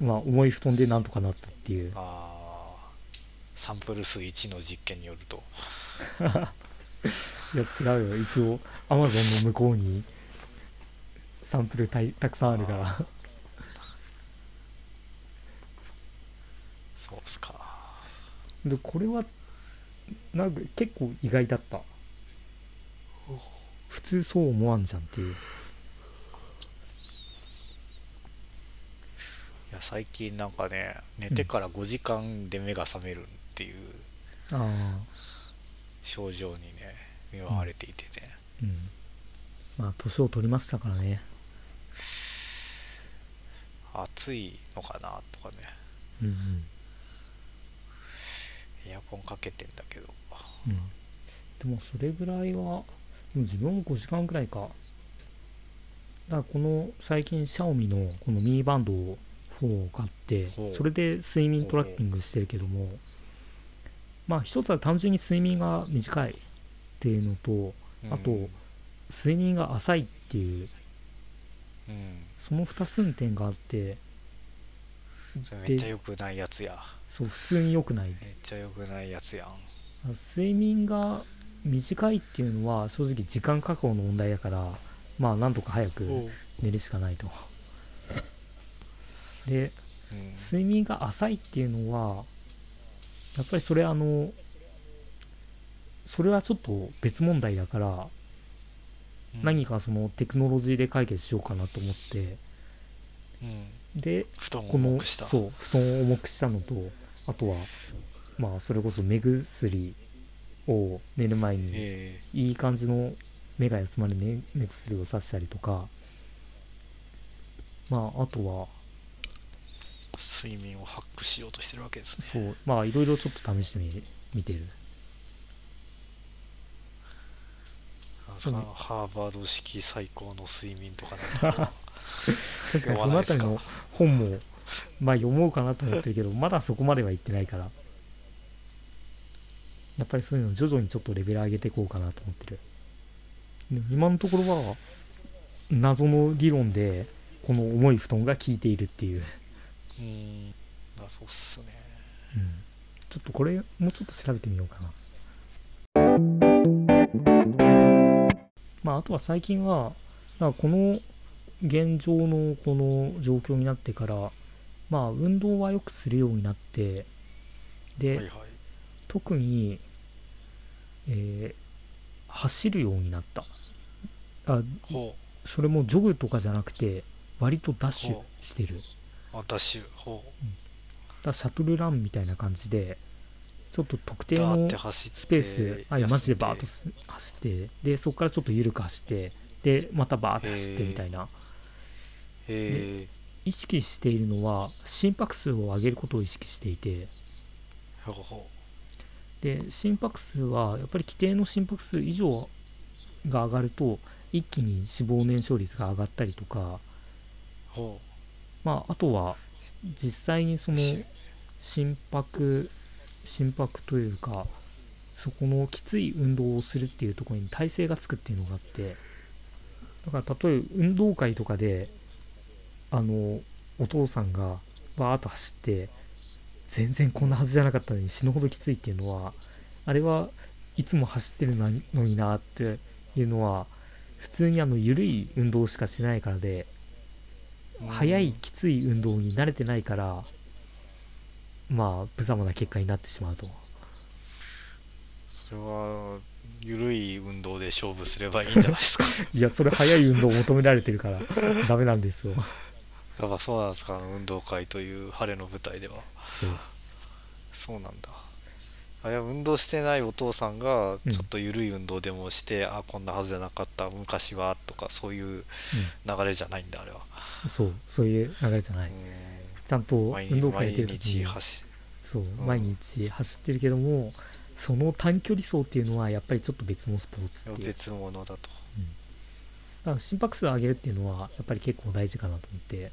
まあ重い布団でなんとかなったっていう。あーサンプル数1の実験によると。[LAUGHS] いや違うよ。一応アマゾンの向こうにサンプルたいたくさんあるからそうっすか。でこれはなんか結構意外だった。普通そう思わんじゃんっていう。いや最近なんかね寝てから5時間で目が覚めるっていう症状にね見舞われていてね、うん。まあ年を取りましたからね。暑いのかなとかね。うんうんエアコンかけてんだけど。うん。でもそれぐらいはでも自分も5時間ぐらいか。だからこの最近シャオミのこのミーバンドを4を買ってそれで睡眠トラッキングしてるけどもまあ一つは単純に睡眠が短いっていうのとあとうん睡眠が浅いっていううん。その2つの点があって。めっちゃ良くないやつやそう普通に良くないめっちゃ良くないやつやん。睡眠が短いっていうのは正直時間確保の問題だからまあなんとか早く寝るしかないと。でうん。睡眠が浅いっていうのはやっぱりそれあのそれはちょっと別問題だからうん。何かそのテクノロジーで解決しようかなと思って。うんで布団をこの重くした。そう布団を重くしたのとあとはまあそれこそ目薬を寝る前にえいい感じの目が休まる目目薬をさしたりとかまああとはー睡眠をハックしようとしてるわけですね。そうまあいろいろちょっと試してみ見てる。そうねかハーバード式最高の睡眠とかなんとか [LAUGHS] 確かにそのあたりの本もまあ読もうかなと思ってるけどまだそこまでは行ってないから。やっぱりそういうの徐々にちょっとレベル上げていこうかなと思ってる。で今のところは謎の理論でこの重い布団が効いているっていう、うん。あそうっすね。うん、ちょっとこれもうちょっと調べてみようかな。まあ、あとは最近はなんかこの現状のこの状況になってからまあ運動はよくするようになってで、はいはい。特に、えー走るようになった。あほそれもジョグとかじゃなくて割とダッシュほしてる。うあダッシュ。ほだからシャトルランみたいな感じでちょっと特定のスペースあいやマジでバーッと走ってでそこからちょっと緩く走ってでまたバーッと走ってみたいな。んで意識しているのは心拍数を上げることを意識していて。で心拍数はやっぱり規定の心拍数以上が上がると一気に脂肪燃焼率が上がったりとか。まああとは実際にそうのし心拍心拍というかそこのきつい運動をするっていうところに耐性がつくっていうのがあって。だから例えば運動会とかであのお父さんがバーッと走って全然こんなはずじゃなかったのに死ぬほどきついっていうのはあれはいつも走ってるのになっていうのは普通にあの緩い運動しかしてないからで速いきつい運動に慣れてないからまあ無様な結果になってしまうと。それは緩い運動で勝負すればいいんじゃないですか？[LAUGHS] いやそれ速い運動を求められてるからダメなんですよやっぱそうなんですか運動会という晴れの舞台では。そうそうなんだ。あれは運動してないお父さんがちょっと緩い運動でもして、あこんなはずじゃなかった昔はとかそういう流れじゃないんだあれは。そうそういう流れじゃない、うちゃんと運動会や毎日走そう、ん。毎日走ってるけどもその短距離走っていうのはやっぱりちょっと別のスポーツっていう。別物だと。だから心拍数を上げるっていうのはやっぱり結構大事かなと思って。うん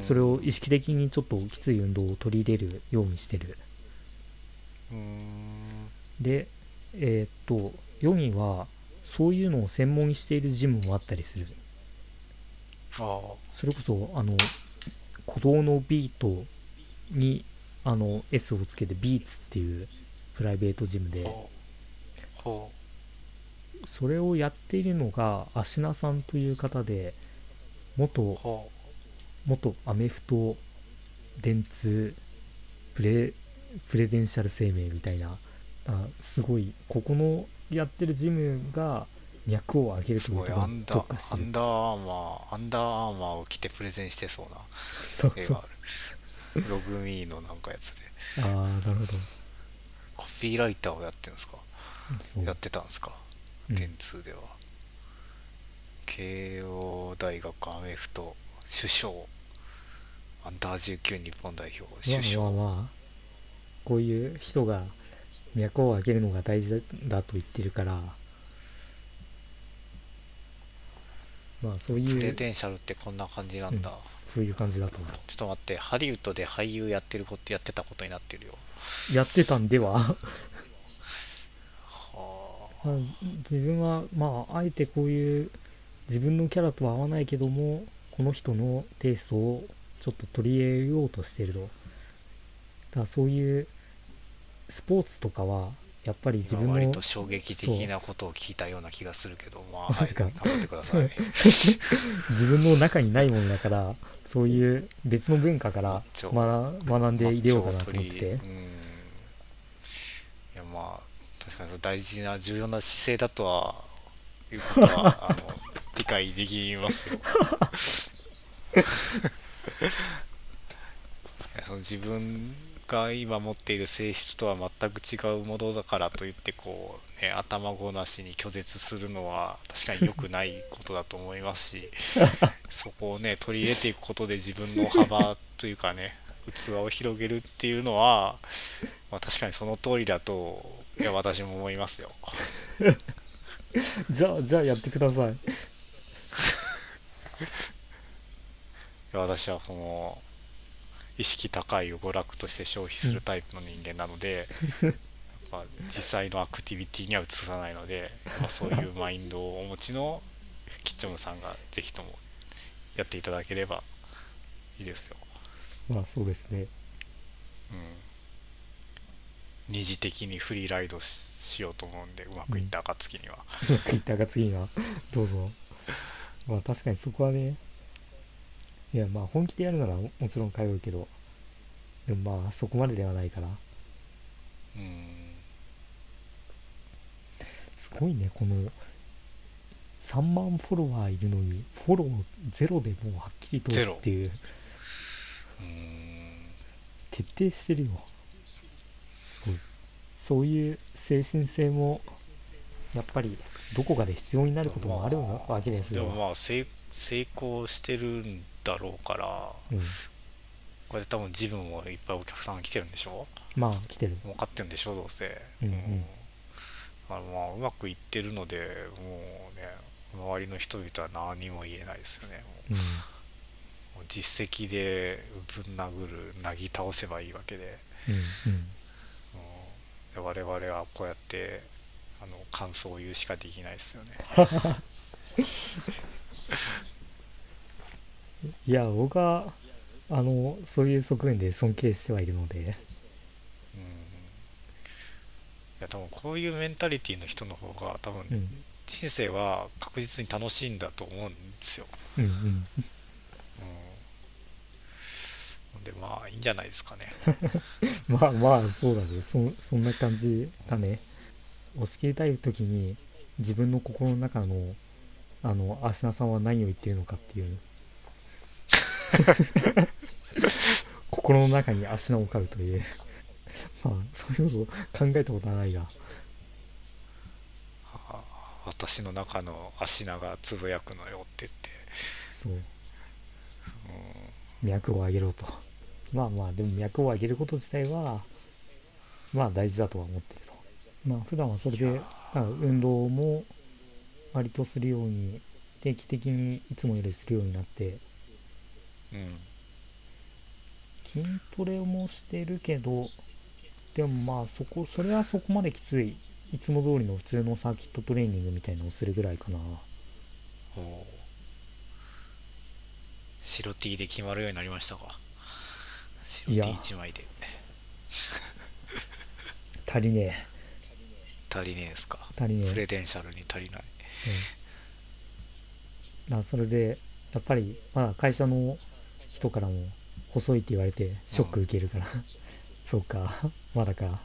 それを意識的にちょっときつい運動を取り入れるようにしてる。うん。でえーっと世にはそういうのを専門にしているジムもあったりする。あそれこそあの鼓動のビートにあの S をつけてビーツっていうプライベートジムで。それをやっているのが芦名さんという方で元元アメフト電通プレプルデンシャル生命みたいなあすごいここのやってるジムが脈を上げるうすごいというところにアンダ特化してる。ーアンダーアーマーアンダーアーマーを着てプレゼンしてそうな絵がある。ログミーのなんかやつで。ああなるほど。コピーライターをやってるんですか？やってたんですか？うん。電通では、慶応大学アメフト首相。アンダー19日本代表首相。まあまあまあこういう人が脈を上げるのが大事だと言ってるからまあそうプいうレデンシャルってこんな感じなんだ、そういう感じだと思ちょっと待ってハリウッドで俳優やってることやってたことになってるよ。うやってたんでは [LAUGHS] は？まあ自分はまああえてこういう自分のキャラとは合わないけどもこの人のテイストをちょっと取り入れようとしてると。だからそういうスポーツとかはやっぱり自分の今割と衝撃的なことを聞いたような気がするけどまあ、はい、頑張ってください。[LAUGHS] 自分の中にないものだからそういう別の文化から学学んで入れようかなと思って。いやまあ確かに大事な重要な姿勢だとはいうことは [LAUGHS] あの理解できますよその自分が今持っている性質とは全く違うものだからといってこう、ね、頭ごなしに拒絶するのは確かに良くないことだと思いますしそこをね取り入れていくことで自分の幅というかね器を広げるっていうのは、まあ、確かにその通りだといや私も思いますよ。[LAUGHS] じゃあじゃあやってくださいいや私はその意識高いを娯楽として消費するタイプの人間なので、[LAUGHS] やっぱ実際のアクティビティには移さないので、まあ、そういうマインドをお持ちのキッチョムさんがぜひともやっていただければいいですよ。まあそうですね。うん、二次的にフリーライドしようと思うんでうまくいった暁には、[LAUGHS] うまくいったが次は。どうぞまあ確かにそこはねいやまあ本気でやるならももちろん通うけどでもまあそこまでではないから。うん。すごいねこの3万フォロワーいるのにフォローゼロでもうはっきり通すっていう。うん。徹底してるよ。すごい。そういう精神性もやっぱりどこかで必要になることもあるわけですでよ、もまあ成成功してるんだろうからうん、これで多分自分もいっぱいお客さんが来てるんでしょ？まあ来てる。分かってるんでしょ？どうせ、うんうん。あのまあうまくいってるのでもうね周りの人々は何も言えないですよね。もううん。実績でぶん殴るなぎ倒せばいいわけで。うん。うん。で我々はこうやってあの感想を言うしかできないですよね。[LAUGHS] いや僕はあのそういう側面で尊敬してはいるので。うん。いや多分こういうメンタリティの人の方が多分うん。人生は確実に楽しいんだと思うんですよ、うんうん。うん、でまあいいんじゃないですかね。[LAUGHS] まあまあそうだね。そそんな感じだね押し切りたい時に自分の心の中のあの芦名さんは何を言ってるのかっていう。[LAUGHS] 心の中に芦名を飼うという。まあそういうことを考えたことはないが。あ私の中の足名がつぶやくのよって言って。そう。脈を上げろと。まあまあでも脈を上げること自体はまあ大事だとは思ってる。とまあ普段はそれで運動も割とするように定期的にいつもよりするようになって。うん。筋トレもしてるけどでもまあそこそれはそこまできつい。いつも通りの普通のサーキットトレーニングみたいのをするぐらいかな。おお白 T で決まるようになりましたか？白いや。T1 枚で。[LAUGHS] 足りね足りねえですか？え足りねえ。プレデンシャルに足りない。うん、だそれでやっぱりまだ会社の人からも細いって言われてショック受けるから、[LAUGHS] そうか。まだか。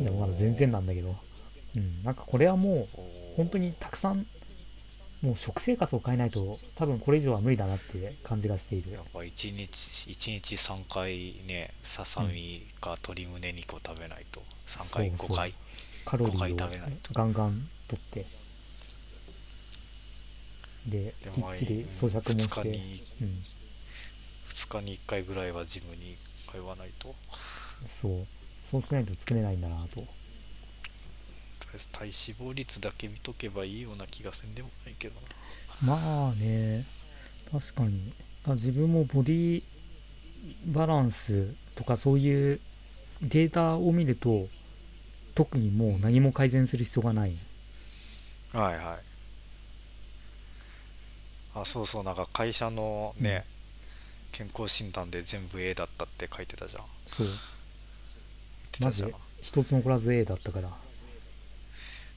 いやまだ全然なんだけど。うん。なんかこれはもう本当にたくさんもう食生活を変えないと多分これ以上は無理だなって感じがしている。やっぱ1日一日3回ねささみか鶏胸肉を食べないと。3回そうそう。5回カロリ5回ーをガンガンとって。でできっちり咀嚼も2して。日にうん。2日に1回ぐらいはジムに通わないと。とそう。そうしないと作れないんだなと。りあえず体脂肪率だけ見とけばいいような気がせんでもないけどな。まあね。確かに。あ自分もボディバランスとかそういうデータを見ると特にもう何も改善する必要がない。はいはい。あそうそうなんか会社のね、健康診断で全部 A だったって書いてたじゃん。そう。マジ一つ残らず A だったから。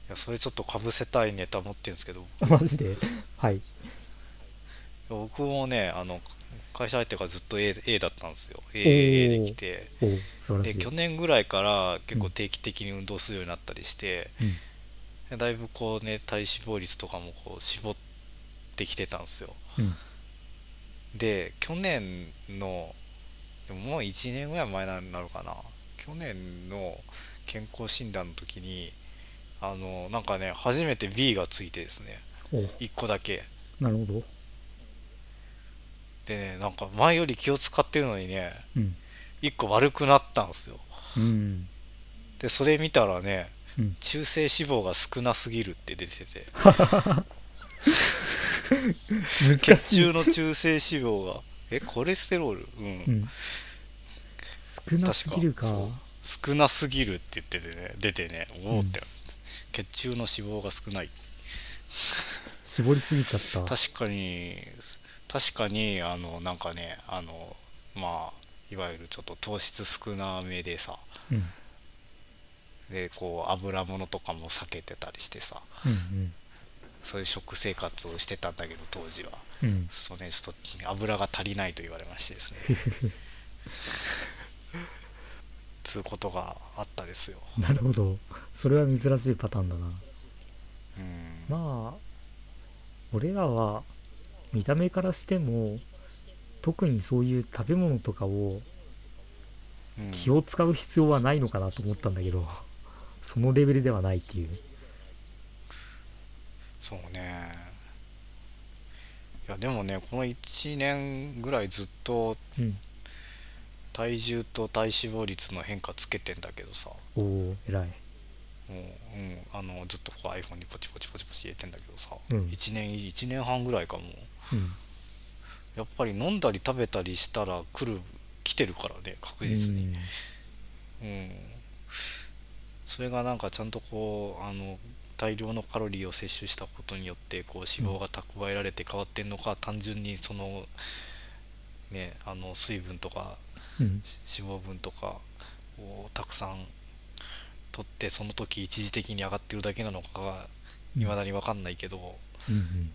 やそれちょっとかぶせたいネタ持ってるんですけど。[LAUGHS] マジで？はい。僕もねあの会社相手がずっと A, A だったんですよ。ー。A, A で来て。で去年ぐらいから結構うん定期的に運動するようになったりして、うん。でだいぶこうね体脂肪率とかもこう絞ってきてたんですよ。うん。で去年のでももう1年ぐらい前になるかな。去年の健康診断の時にあのなんかね初めて B がついてですね。お。う1個だけ。なるほどでねなんか前より気を使ってるのにねうん。1個悪くなったんですよ。うん。でそれ見たらねうん。中性脂肪が少なすぎるって出てて。[LAUGHS] 難血中の中性脂肪が。えコレステロール？うん、うん、少なすぎるか。少なすぎるって言っててね出てねおおって、うん血中の脂肪が少ない。絞りすぎちゃった。確かに確かにあのなんかねあのまあいわゆるちょっと糖質少なめでさうん。でこう油物とかも避けてたりしてさうんそういう食生活をしてたんだけど当時は。うん。うんそうねちょっと油が足りないと言われましてですね。[LAUGHS] つうことがあったですよ。なるほど。それは珍しいパターンだな。うん。まあ俺らは見た目からしても特にそういう食べ物とかをうん。気を使う必要はないのかなと思ったんだけどそのレベルではないっていう。そうね。いやでもねこの1年ぐらいずっとうん。体重と体脂肪率の変化つけてんだけどさ。おお偉い。もう、うん、あのずっとこう iPhone にポチポチポチポチ入れてんだけどさ、うん。1年1年半ぐらいかもう。んやっぱり飲んだり食べたりしたら来る来てるからね確実に。うん、それがなんかちゃんとこうあの大量のカロリーを摂取したことによってこう脂肪が蓄えられて変わってんのか、単純にそのねあの水分とかうん。脂肪分とかをたくさん取ってその時一時的に上がってるだけなのかがうん未だに分かんないけど、うん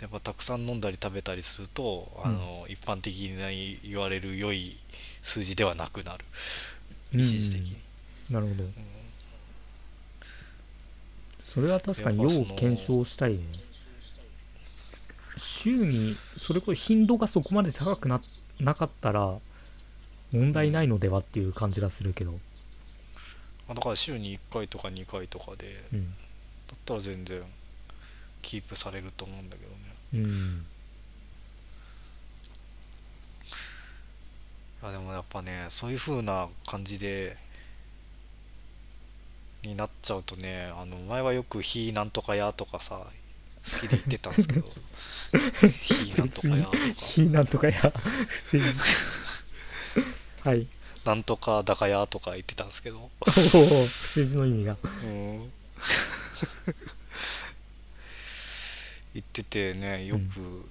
やっぱたくさん飲んだり食べたりすると、あの一般的に言われる良い数字ではなくなる。うん。一時的に。なるほど。それは確かに要検証したいね。週にそれこそ頻度がそこまで高くななかったら問題ないのではっていう感じがするけど。あだから週に1回とか2回とかでうん。だったら全然キープされると思うんだけどねうん。いやでもやっぱねそういう風な感じでになっちゃうとねあの前はよく「非なんとかや」とかさ好きで言ってたんですけど「[LAUGHS] 非なんとかや」とか。非なんとかや不正字はい「なんとかだかや」とか言ってたんですけど。おお不正字の意味が。うん言っててねよく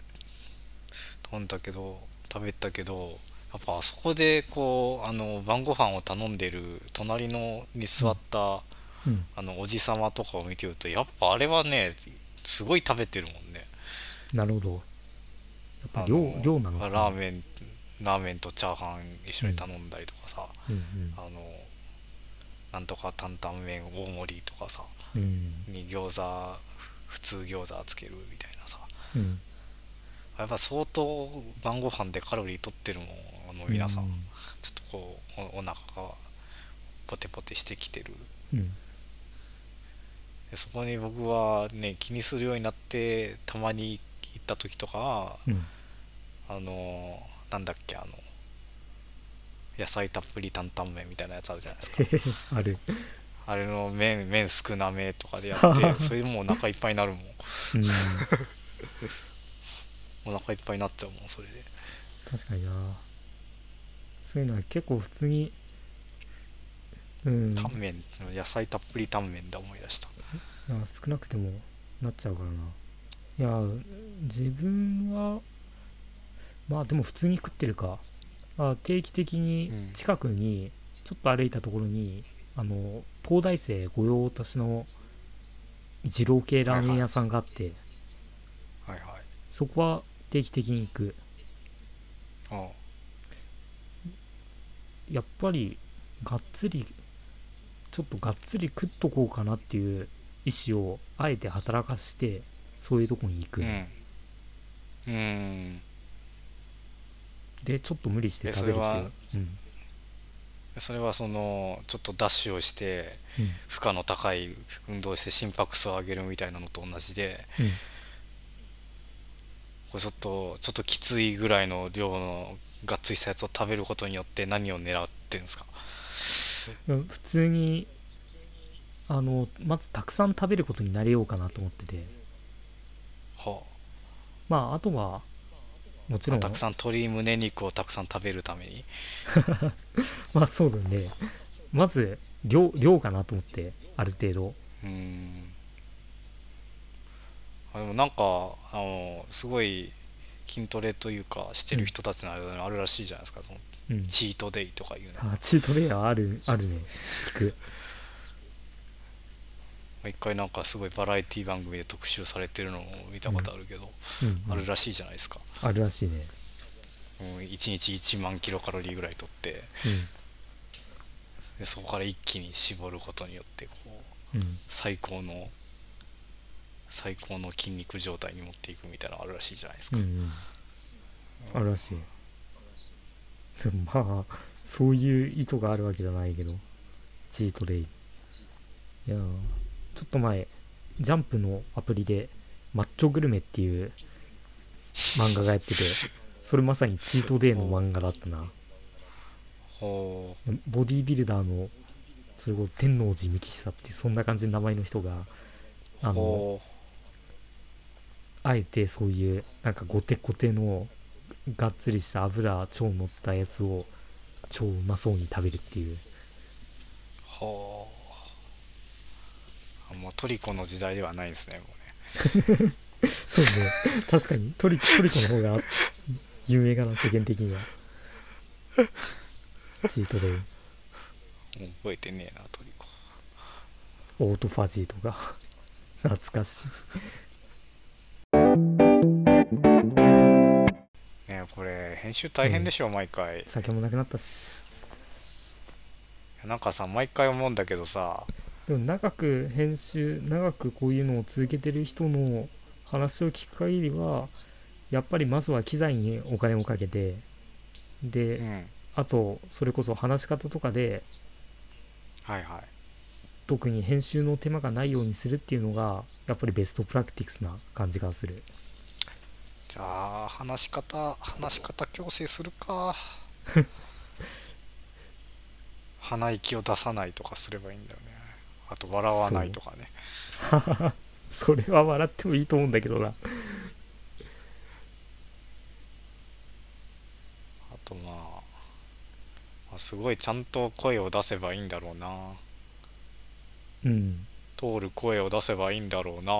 飲んだけど食べたけどやっぱあそこでこうあの晩ご飯を頼んでる隣のに座った、うん。あのおじさまとかを見てるとやっぱあれはねすごい食べてるもんね。なるほど。やっぱあ量の量なのかな。ラーメンラーメンとチャーハン一緒に頼んだりとかさ、うんあのなんとか担々麺大盛りとかさうんうん。に餃子普通餃子つけるうん。やっぱ相当晩ご飯でカロリー取ってるもんあの皆さん、うちょっとこうおお腹がポテポテしてきてる。うん。でそこに僕はね気にするようになってたまに行った時とかはうん。あのなんだっけあの野菜たっぷり担々麺みたいなやつあるじゃないですか。[LAUGHS] ある。あれの麺麺少なめとかでやって [LAUGHS] それでもうお腹いっぱいになるもん。うん [LAUGHS] [LAUGHS] お腹いっぱいになっちゃうもんそれで。確かにな。そういうのは結構普通にうん。タンメン野菜たっぷりタンメンで思い出した。いや少なくてもなっちゃうからな。いや自分はまあでも普通に食ってるか。あ定期的にうん。近くにちょっと歩いたところに、あの東大生御用達の二郎系ラーメン屋さんがあって、はいはいそこは定期的に行く。あやっぱりがっつりちょっとがっつり食っとこうかなっていう意思をあえて働かしてそういうとこに行く、うん。うん。でちょっと無理して食べるっていう。えそれはうん。それはそのちょっとダッシュをしてうん。負荷の高い運動をして心拍数を上げるみたいなのと同じでうんこれちょっとちょっときついぐらいの量のがっつりしたやつを食べることによって何を狙ってんですか？うん普通にあのまずたくさん食べることになれようかなと思ってて。はまああとはもちろん。あたくさん鶏胸肉をたくさん食べるために。[LAUGHS] まあそうだね。まず量量かなと思ってある程度。うーん。あでもなんかあのすごい筋トレというかしてる人たちの間にあるらしいじゃないですか。そのうん。チートデイとかいうの。あチートデイはある [LAUGHS] あるね。聞く。一回なんかすごいバラエティ番組で特集されてるのを見たことあるけど、うん。うんあるらしいじゃないですか、あるらしいね。うん、1日1万キロカロリーぐらいとってでそこから一気に絞ることによってこううんうん。最高の最高の筋肉状態に持っていくみたいなのあるらしいじゃないですか、うんうん。あるらしい。でもまあそういう意図があるわけじゃないけど。チートデイ。いやーちょっと前ジャンプのアプリで「マッチョグルメ」っていう漫画がやっててそれまさにチートデイの漫画だったな。ほボディービルダーのそれこそ天王寺幹久ってそんな感じの名前の人がうあのほあえてそういうなんかゴテゴテのがっつりした油超乗ったやつを超うまそうに食べるっていう。うほうあもうトリコの時代ではないですねもうね。[LAUGHS] そうね。確かに。トリトリコの方が有名かな世間的には。[LAUGHS] チートでもう覚えてねえなトリコ。オートファジーとか。懐かしいねこれ編集大変でしょ、毎回。い酒もなくなったし。やなんかさ毎回思うんだけどさ。でも長く編集長くこういうのを続けてる人の話を聞く限りはやっぱりまずは機材にお金をかけてで、うん。あとそれこそ話し方とかではいはい。特に編集の手間がないようにするっていうのがやっぱりベストプラクティクスな感じがするじゃあ話し方話し方矯正するか。[LAUGHS] 鼻息を出さないとかすればいいんだよね。あと笑わないとかね。そ [LAUGHS] れは笑ってもいいと思うんだけどな。あとまあ、まあすごいちゃんと声を出せばいいんだろうな。うん。通る声を出せばいいんだろうな。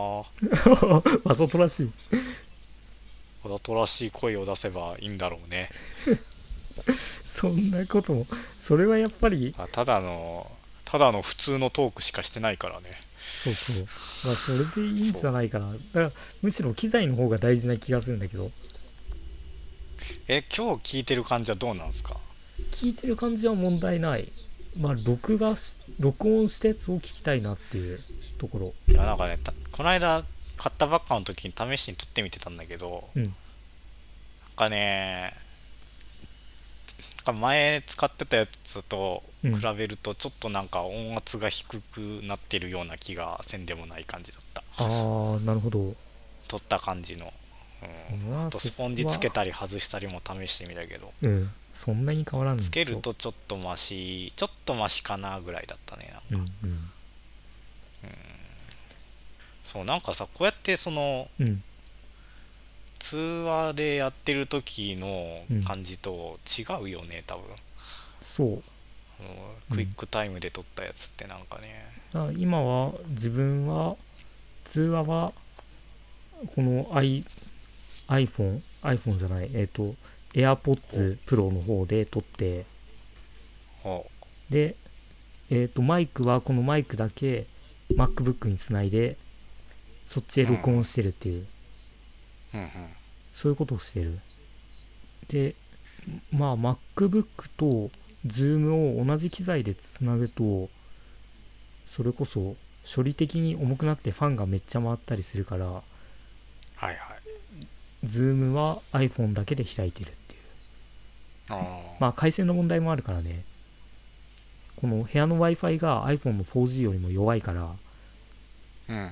わざとらしいわざとらしい声を出せばいいんだろうねそんなこともそれはやっぱりあただのただの普通のトークしかしてないからねそうそうまあそれでいいんじゃないかなだからむしろ機材の方が大事な気がするんだけどえ今日聞いてる感じはどうなんですか聞いてる感じは問題ないまあ録画し録音したやつを聞きたいなっていうところいやなんかねたこの間買ったばっかの時に試しに撮ってみてたんだけどうん。なんかねなんか前使ってたやつとうん。比べるとちょっとなんか音圧が低くなってるような気がせんでもない感じだった。ああなるほど。撮った感じの、うん、あとスポンジつけたり外したりも試してみたけど。うん。そんなに変わらんつけるとちょっとマシちょっとマシかなぐらいだったねなんか。うんうんそうなんかさこうやってそのうん。通話でやってる時のうん。感じと違うよね多分。そう。クイックタイムで撮ったやつってなんかね、だから今は自分は通話はこの i iPhone iPhone じゃないえっ、と AirPods Pro の方で撮って。ほでえっ、とマイクはこのマイクだけ MacBook につないでそっちへ録音してるっていう、ううんうんそういうことをしてる。でまあ MacBook と Zoom を同じ機材でつなぐとそれこそ処理的に重くなってファンがめっちゃ回ったりするからはいはい。Zoom は iPhone だけで開いてるっていう。あー。まあ回線の問題もあるからね。この部屋の Wi-Fi が iPhone の 4G よりも弱いからうん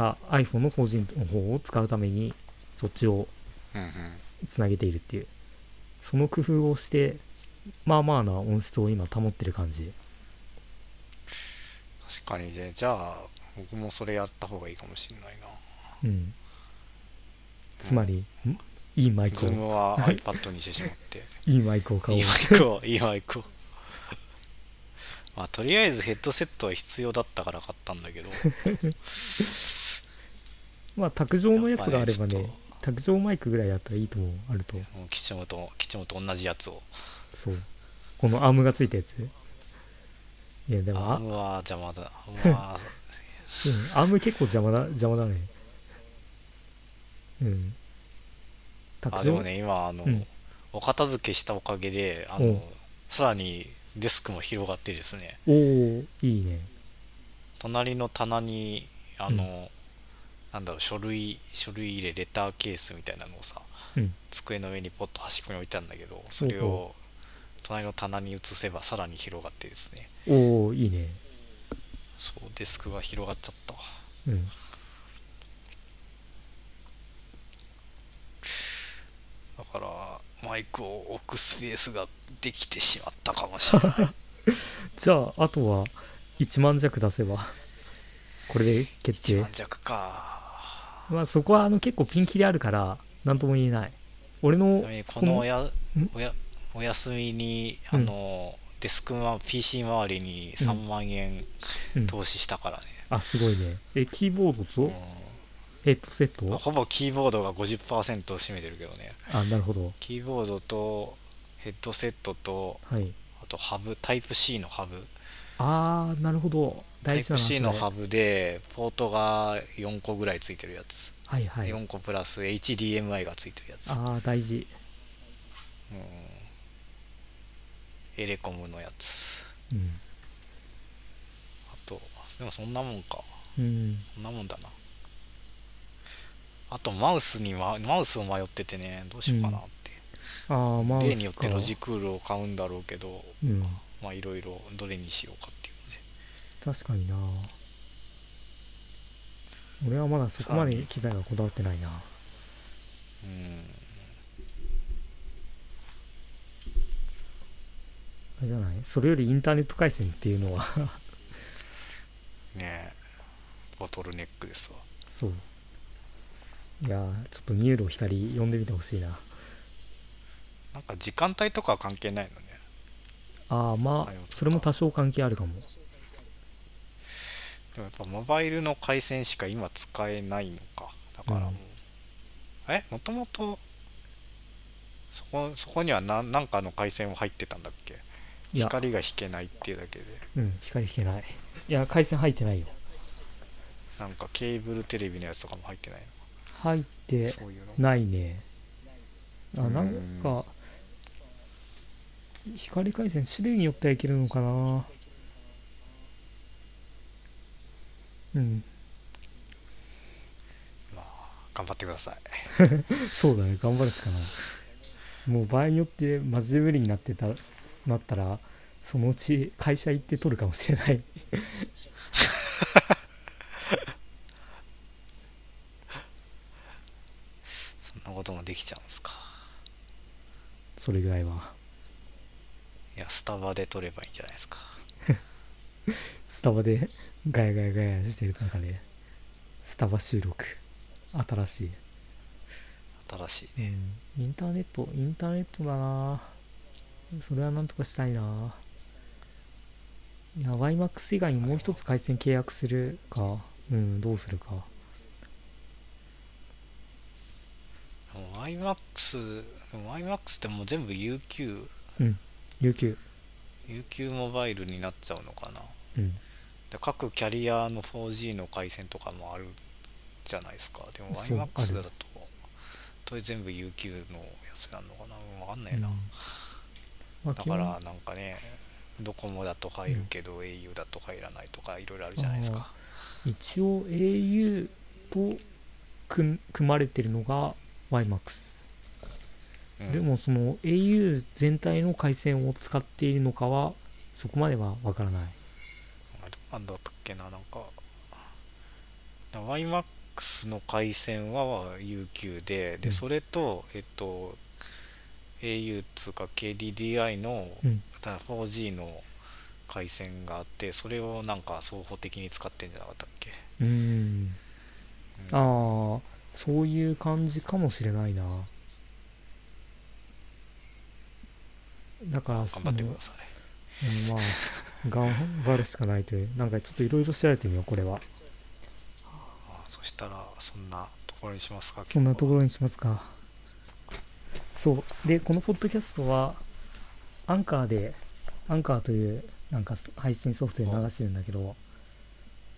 あ iPhone の 4G の方を使うためにそっちをつなげているっていう。その工夫をしてまあまあな音質を今保ってる感じ。確かにね。じゃあ僕もそれやった方がいいかもしれないな。うん。つまり、ん。いいマイクを。 Zoom は iPad にしてしまって。[LAUGHS] いいマイクを買おいういマイクをいいマイクを。まあとりあえずヘッドセットは必要だったから買ったんだけど [LAUGHS] まあ卓上のやつがあればね卓上マイクぐらいあったらいいと思うあると。もうキチモとキチモと同じやつを。そう。このアームがついたやつ。いやでもあアームはじゃあまだ。アームはアーム結構邪魔だ邪魔だね。うん。あでもね今あの、うん。お片付けしたおかげであうん。のさらにデスクも広がってですね。おおいいね。隣の棚にあの、なんだろう書類書類入れレターケースみたいなのをさうん。机の上にポッと端っこに置いてあるんだけどそれを隣の棚に移せばさらに広がってですね。おおいいね。そうデスクが広がっちゃった。わうん。だからマイクを置くスペースができてしまったかもしれない。[LAUGHS] じゃああとは1万弱出せばこれで決1定万弱かまあそこはあの結構ピンキリあるから何とも言えない。俺のこのおやおやお休みにあうん。の、デスクは PC 周りに3万円うん。投資したからね、あすごいね。えキーボードと？うん。ヘッドセット？ほぼキーボードが50%を占めてるけどね。あなるほど。キーボードとヘッドセットとはい。あとハブタイプ C のハブ。あーなるほど大事だなのそれ。ハブでポートが4個ぐらいついてるやつ、はいはい。4個プラス HDMI がついてるやつ、ああ大事。エレコムのやつ。うん。あとでもそんなもんか。うん。そんなもんだな。あとマウスに、ま、マウスを迷っててねどうしようかなって、ああまあ例によってロジクールを買うんだろうけどうん。まあいろいろどれにしようかって確かにな。俺はまだそこまで機材がこだわってないな。うん。あれじゃない？それよりインターネット回線っていうのは。ねえ。ボトルネックですわ。そう。いやーちょっとミューロ光読んでみてほしいな。なんか時間帯とかは関係ないのね。ああまあはいそれも多少関係あるかもでもやっぱモバイルの回線しか今使えないのか。だからもう、えもともとそこそこには何なんかの回線は入ってたんだっけ？光が引けないっていうだけで。うん光引けない。いや回線入ってないよ。なんかケーブルテレビのやつとかも入ってない入ってないね。あうん。なんか光回線種類によってはいけるのかなうん。まあ頑張ってください。[LAUGHS] そうだね頑張るしかない。もう場合によってマジで無理になってたなったらそのうち会社行って取るかもしれない。[LAUGHS] そんなこともできちゃうんすか。それぐらいは。いやスタバで取ればいいんじゃないですか。[LAUGHS] スタバで？ガヤガヤガヤしてる中でスタバ収録。新しい、新しいね。うん、インターネットインターネットだな。それはなんとかしたいな。いや YMAX 以外にもう一つ回線契約するか。うんどうするか。でも iMAX でも iMAX ってもう全部 UQ UQ UQ モバイルになっちゃうのかな。うん。で各キャリアの 4G の回線とかもあるじゃないですか。でもそう iMAX あるだととり全部 UQ のやつなのかな？分かんないうん。な、まあだからなんかねドコモだと入るけど au だと入らないとかいろいろあるじゃないですか。一応 au と組組まれてるのが YMAX うん。でもその au 全体の回線を使っているのかはそこまではわからないなんだったっけななんか YMAX の回線は UQ でで、うん。それとえっと au つうか KDDI のうん。ただ 4G の回線があってそれをなんか双方的に使ってんじゃなかったっけ、うーん。うん。ああそういう感じかもしれないな。だから頑張ってください。うんまあ [LAUGHS] 頑張るしかないというなんかちょっといろいろ調べてみようこれは。あそしたらそんなところにしますかそんなところろにしますか。そう。でこのポッドキャストはアンカーでアンカーというなんか配信ソフトで流してるんだけど。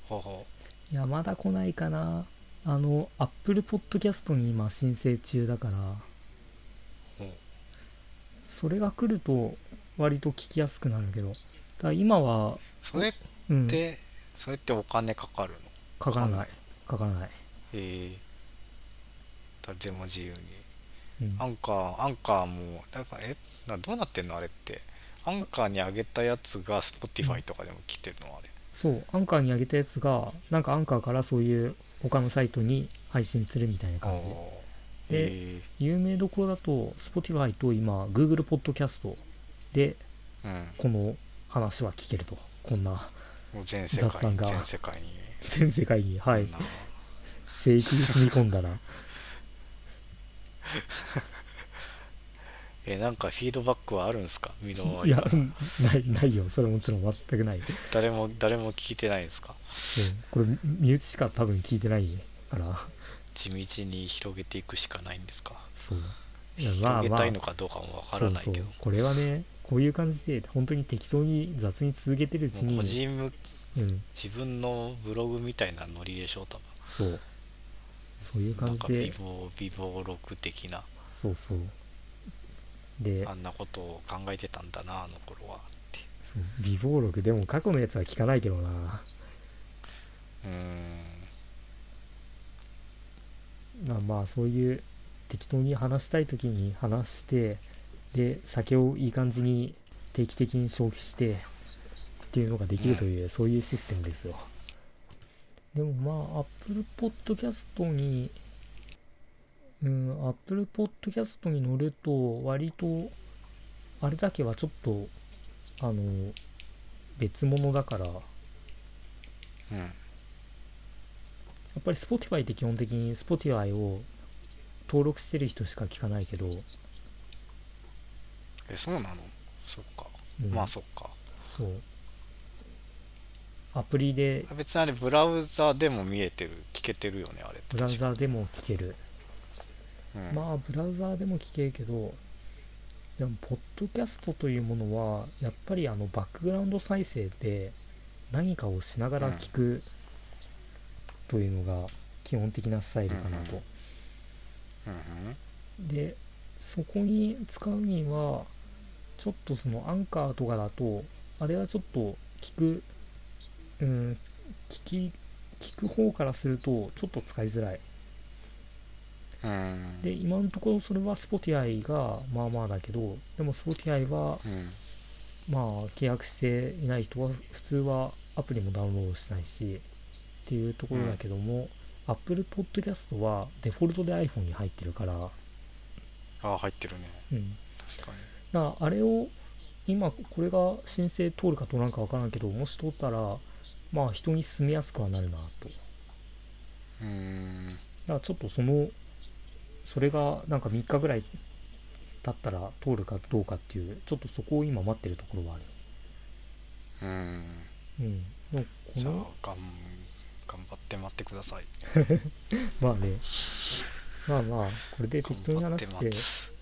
ほうほいやまだ来ないかな。あの Apple Podcast に今申請中だから。それが来ると割と聞きやすくなるけどだ今はそれっうん。て、それってお金かかるの？かからない。かからない、え。え誰でも自由に。うん。アンカーアンカーもなんかえ？などうなってんの？あれって。アンカーに上げたやつが Spotify とかでも来てるの？あれ。そう。アンカーに上げたやつがなんかアンカーからそういう他のサイトに配信するみたいな感じ。でえ。有名どころだと Spotify と今 Google Podcast でえうん。この話は聞けると。こんなもう全世界雑談が。全世界に。全世界に。はい。聖域に踏み込んだら [LAUGHS] えなんかフィードバックはあるんですか？身の回いやりからないないよ。それはもちろん全くない、うん誰も誰も聞いてないんですか？これ身内しか多分聞いてないから。[LAUGHS] 地道に広げていくしかないんですか？そう。いやまあまあ。広げたいのかどうかもわからないけど。これはねこういう感じで本当に適当に雑に続けてるうちに個人向うん。自分のブログみたいなノリでしょ多そう。そういう分なんか感じで美貌美貌録的な。そうそう。であんなことを考えてたんだなあの頃はって。美貌録でも過去のやつは聞かないけどな。うーん。まあまあそういう適当に話したい時に話してで酒をいい感じに定期的に消費してっていうのができるという、そういうシステムですよ。でもまあ Apple Podcast にうん Apple Podcast に乗ると割とあれだけはちょっとあの別物だからうん。やっぱり Spotify って基本的に Spotify を登録してる人しか聞かないけど、えそうなの？そっか、うん。まあそっか。そう。アプリで。別にあれブラウザでも見えてる聞けてるよねあれって。ブラウザでも聞ける。うん。まあブラウザでも聞けるけどでもポッドキャストというものはやっぱりあのバックグラウンド再生で何かをしながら聞くというのが基本的なスタイルかなと、うん。でそこに使うにはちょっとそのアンカーとかだとあれはちょっと聞くうん聞き聞く方からするとちょっと使いづらい。で今のところそれは Spotify がまあまあだけどでも Spotify はうん。まあ契約していない人は普通はアプリもダウンロードしないしっていうところだけども、Apple Podcast はデフォルトで iPhone に入ってるから、あ入ってるね。うん、確かに。だあれを今これが申請通るか通らんか分からんけどもし通ったらまあ人に進めやすくはなるなと。うーん。だからちょっとそのそれがなんか3日ぐらい経ったら通るかどうかっていうちょっとそこを今待ってるところはある。うん。うん。でもじゃあこの頑張って待ってください。[LAUGHS] まあねまあまあこれで適当に話して。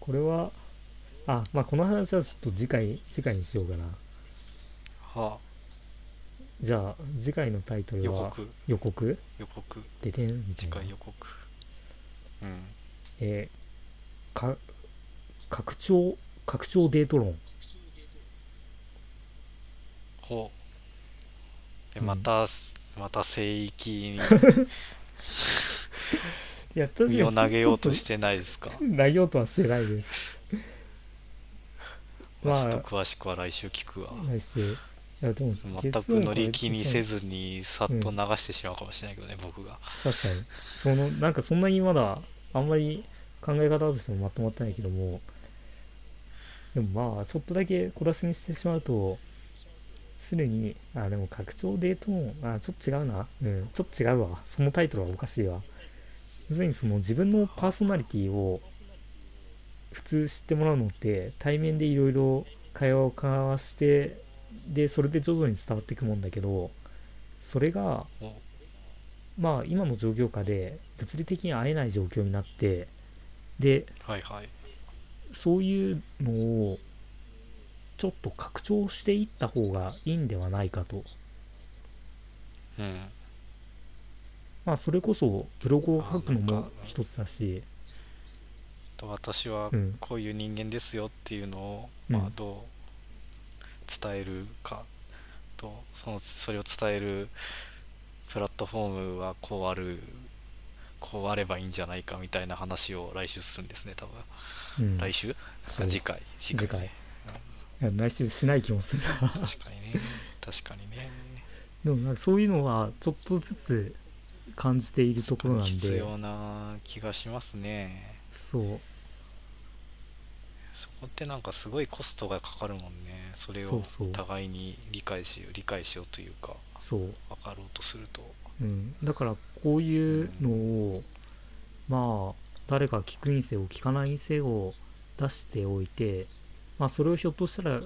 これはあまあこの話はちょっと次回次回にしようかな。はあ。じゃあ次回のタイトルは予告。予告。予告。でてんみた次いな回予告。うん。えーか拡張拡張デート論。ほうでうん。また、また聖域に。い [LAUGHS] や身を投げようとしてないですか？[LAUGHS] 投げようとはしてないです。[LAUGHS] まあちょっと詳しくは来週聞くわ。来週。いやでも全く乗り気にせずにさっと流してしまうかもしれないけどね、僕が。確かに。そのなんかそんなにまだあんまり考え方としてもまとまってないけども。でもまあちょっとだけ小出しにしてしまうとすでにあでも拡張デートもあちょっと違うな。うんちょっと違うわ。そのタイトルはおかしいわ。要するにその自分のパーソナリティを普通知ってもらうのって対面でいろいろ会話を交わしてでそれで徐々に伝わっていくもんだけどそれがおまあ今の状況下で物理的に会えない状況になってではいはい。そういうのをちょっと拡張していった方がいいんではないかと。うん。まあそれこそブログを書くのも一つだし。ちょっと私はうん。こういう人間ですよっていうのを、うん。まあ、どう伝えるかとそのそれを伝えるプラットフォームはこうあるこうあればいいんじゃないかみたいな話を来週するんですね多分。うん。来週？次回次次回ね。いや来週しない気もする。な確かにね。確かにね。でもなんかそういうのはちょっとずつ感じているところなんで。必要な気がしますね。そう。そこってなんかすごいコストがかかるもんね。それをそうそう。互いに理解しよう理解しようというかそう。分かろうとすると。うん、だからこういうのをまあ誰か聞くにせよ聞かないにせよ出しておいてまあそれをひょっとしたら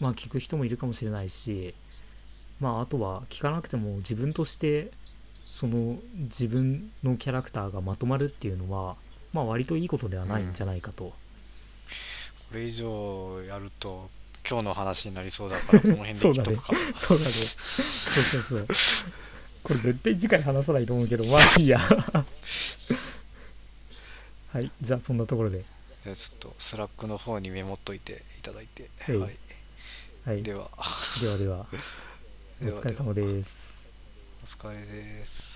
まあ聞く人もいるかもしれないしまああとは聞かなくても自分としてその自分のキャラクターがまとまるっていうのはまあ割といいことではないんじゃないかと、これ以上やると今日の話になりそうだからこの辺で [LAUGHS] そうだね。そうだね。そうそうそう。これ絶対次回話さないと思うけどまあいいや。[LAUGHS] はい。じゃあそんなところでじゃあちょっと Slack の方にメモっといていただいて。はい。はい。はい。でではは。ではおでは。[LAUGHS] 疲れ様です。お疲れです